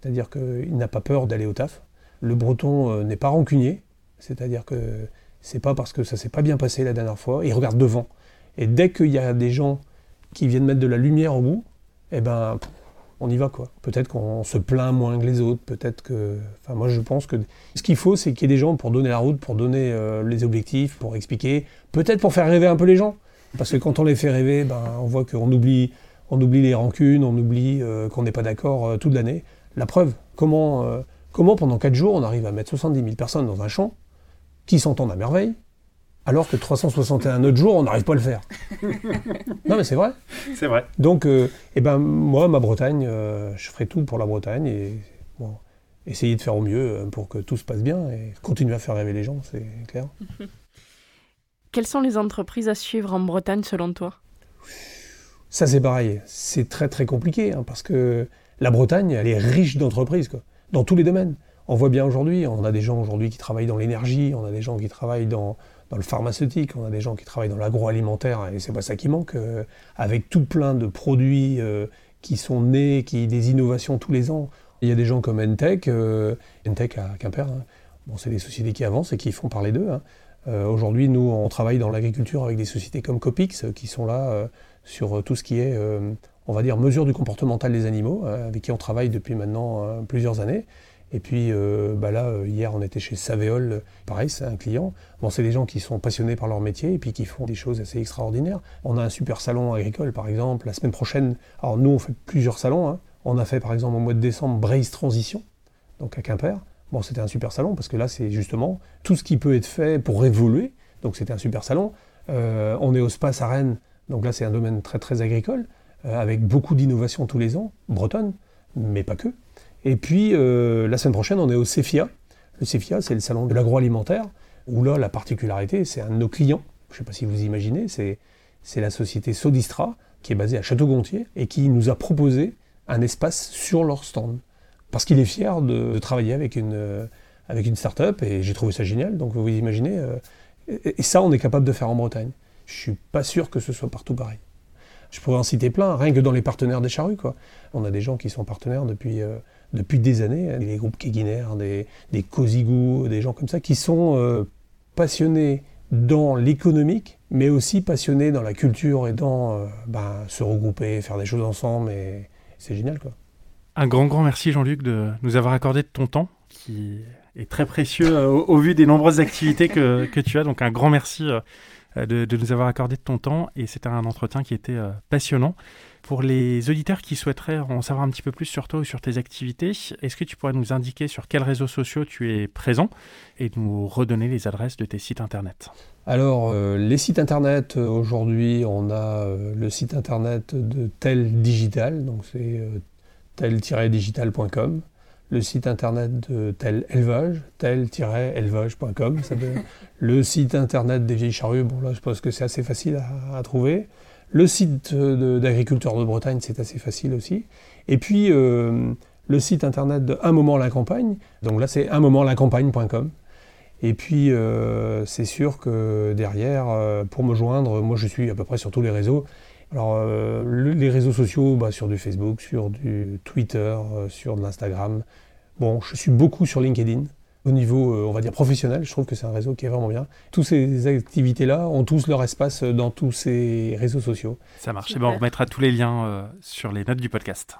c'est-à-dire qu'il n'a pas peur d'aller au taf. Le breton euh, n'est pas rancunier, c'est-à-dire que c'est pas parce que ça s'est pas bien passé la dernière fois, il regarde devant. Et dès qu'il y a des gens qui viennent mettre de la lumière au bout, eh ben, on y va quoi. Peut-être qu'on se plaint moins que les autres, peut-être que. Enfin, moi je pense que ce qu'il faut, c'est qu'il y ait des gens pour donner la route, pour donner euh, les objectifs, pour expliquer, peut-être pour faire rêver un peu les gens. Parce que quand on les fait rêver, ben, on voit qu'on oublie, on oublie les rancunes, on oublie euh, qu'on n'est pas d'accord euh, toute l'année. La preuve, comment, comment pendant 4 jours on arrive à mettre 70 000 personnes dans un champ qui s'entendent à merveille, alors que 361 autres jours, on n'arrive pas à le faire? <laughs> non, mais c'est vrai. C'est vrai. Donc, euh, eh ben, moi, ma Bretagne, euh, je ferai tout pour la Bretagne et bon, essayer de faire au mieux euh, pour que tout se passe bien et continuer à faire rêver les gens, c'est clair. <laughs> Quelles sont les entreprises à suivre en Bretagne selon toi? Ça, c'est pareil. C'est très, très compliqué hein, parce que la Bretagne, elle est riche d'entreprises, dans tous les domaines. On voit bien aujourd'hui, on a des gens aujourd'hui qui travaillent dans l'énergie, on a des gens qui travaillent dans, le pharmaceutique, on a des gens qui travaillent dans l'agroalimentaire, et c'est pas ça qui manque, euh, avec tout plein de produits euh, qui sont nés, qui des innovations tous les ans. Il y a des gens comme Entech, euh, Entech à Quimper, hein. bon, c'est des sociétés qui avancent et qui font parler d'eux. Hein. Aujourd'hui, nous, on travaille dans l'agriculture avec des sociétés comme Copix, qui sont là sur tout ce qui est, on va dire, mesure du comportemental des animaux, avec qui on travaille depuis maintenant plusieurs années. Et puis euh, bah là, euh, hier, on était chez Saveol, pareil, c'est un client. Bon, c'est des gens qui sont passionnés par leur métier et puis qui font des choses assez extraordinaires. On a un super salon agricole, par exemple. La semaine prochaine, alors nous, on fait plusieurs salons. Hein. On a fait, par exemple, au mois de décembre, Braise Transition, donc à Quimper. Bon, c'était un super salon parce que là, c'est justement tout ce qui peut être fait pour évoluer. Donc, c'était un super salon. Euh, on est au Space à donc là, c'est un domaine très, très agricole, avec beaucoup d'innovations tous les ans, bretonne, mais pas que. Et puis, euh, la semaine prochaine, on est au CEFIA. Le CEFIA, c'est le salon de l'agroalimentaire, où là, la particularité, c'est un de nos clients. Je ne sais pas si vous imaginez, c'est, la société Sodistra, qui est basée à Château-Gontier, et qui nous a proposé un espace sur leur stand. Parce qu'il est fier de, travailler avec une, euh, avec une start-up, et j'ai trouvé ça génial. Donc, vous imaginez, euh, et, ça, on est capable de faire en Bretagne. Je suis pas sûr que ce soit partout pareil. Je pourrais en citer plein, rien que dans les partenaires des charrues. Quoi. On a des gens qui sont partenaires depuis depuis des années, des groupes Keguiner, des, des des gens comme ça, qui sont euh, passionnés dans l'économique, mais aussi passionnés dans la culture et dans euh, ben, se regrouper, faire des choses ensemble, et c'est génial quoi. Un grand, grand merci Jean-Luc de nous avoir accordé de ton temps, qui est très précieux euh, au, vu des nombreuses activités que, que, tu as, donc un grand merci de, de, nous avoir accordé de ton temps, et c'était un entretien qui était passionnant. Pour les auditeurs qui souhaiteraient en savoir un petit peu plus sur toi ou sur tes activités, est-ce que tu pourrais nous indiquer sur quels réseaux sociaux tu es présent et nous redonner les adresses de tes sites internet? Alors, euh, les sites internet, euh, aujourd'hui, on a euh, le site internet de Tel Digital, donc c'est tel-digital.com le site internet de tel élevage, tel-élevage.com, <laughs> le site internet des vieilles charrues, bon là je pense que c'est assez facile à trouver, le site d'agriculteurs de, Bretagne, c'est assez facile aussi. Et puis, euh, le site internet de Un moment la campagne. Donc là, c'est unmomentlacampagne.com. Et puis, euh, c'est sûr que derrière, euh, pour me joindre, moi je suis à peu près sur tous les réseaux. Alors, euh, le- les réseaux sociaux, bah, sur du Facebook, sur du Twitter, euh, sur de l'Instagram. Bon, je suis beaucoup sur LinkedIn. Au niveau, euh, on va dire, professionnel, je trouve que c'est un réseau qui est vraiment bien. Toutes ces activités-là ont tous leur espace dans tous ces réseaux sociaux. Ça marche. Et Super. ben, on remettra tous les liens euh, sur les notes du podcast.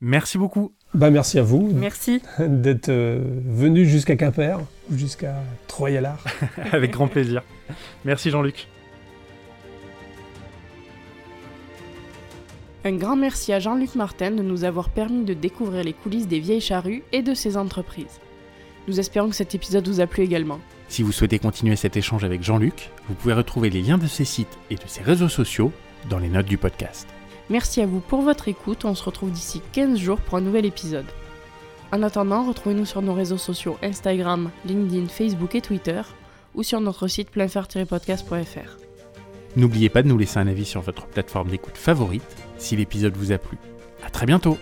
Merci beaucoup. Bah, merci à vous Merci. <laughs> d'être euh, venu jusqu'à Quimper, ou jusqu'à Troyes-Lard. <laughs> Avec grand plaisir. Merci Jean-Luc. Un grand merci à Jean-Luc Martin de nous avoir permis de découvrir les coulisses des vieilles charrues et de ses entreprises. Nous espérons que cet épisode vous a plu également. Si vous souhaitez continuer cet échange avec Jean-Luc, vous pouvez retrouver les liens de ses sites et de ses réseaux sociaux dans les notes du podcast. Merci à vous pour votre écoute, on se retrouve d'ici 15 jours pour un nouvel épisode. En attendant, retrouvez-nous sur nos réseaux sociaux Instagram, LinkedIn, Facebook et Twitter, ou sur notre site pleinfer-podcast.fr. N'oubliez pas de nous laisser un avis sur votre plateforme d'écoute favorite si l'épisode vous a plu. À très bientôt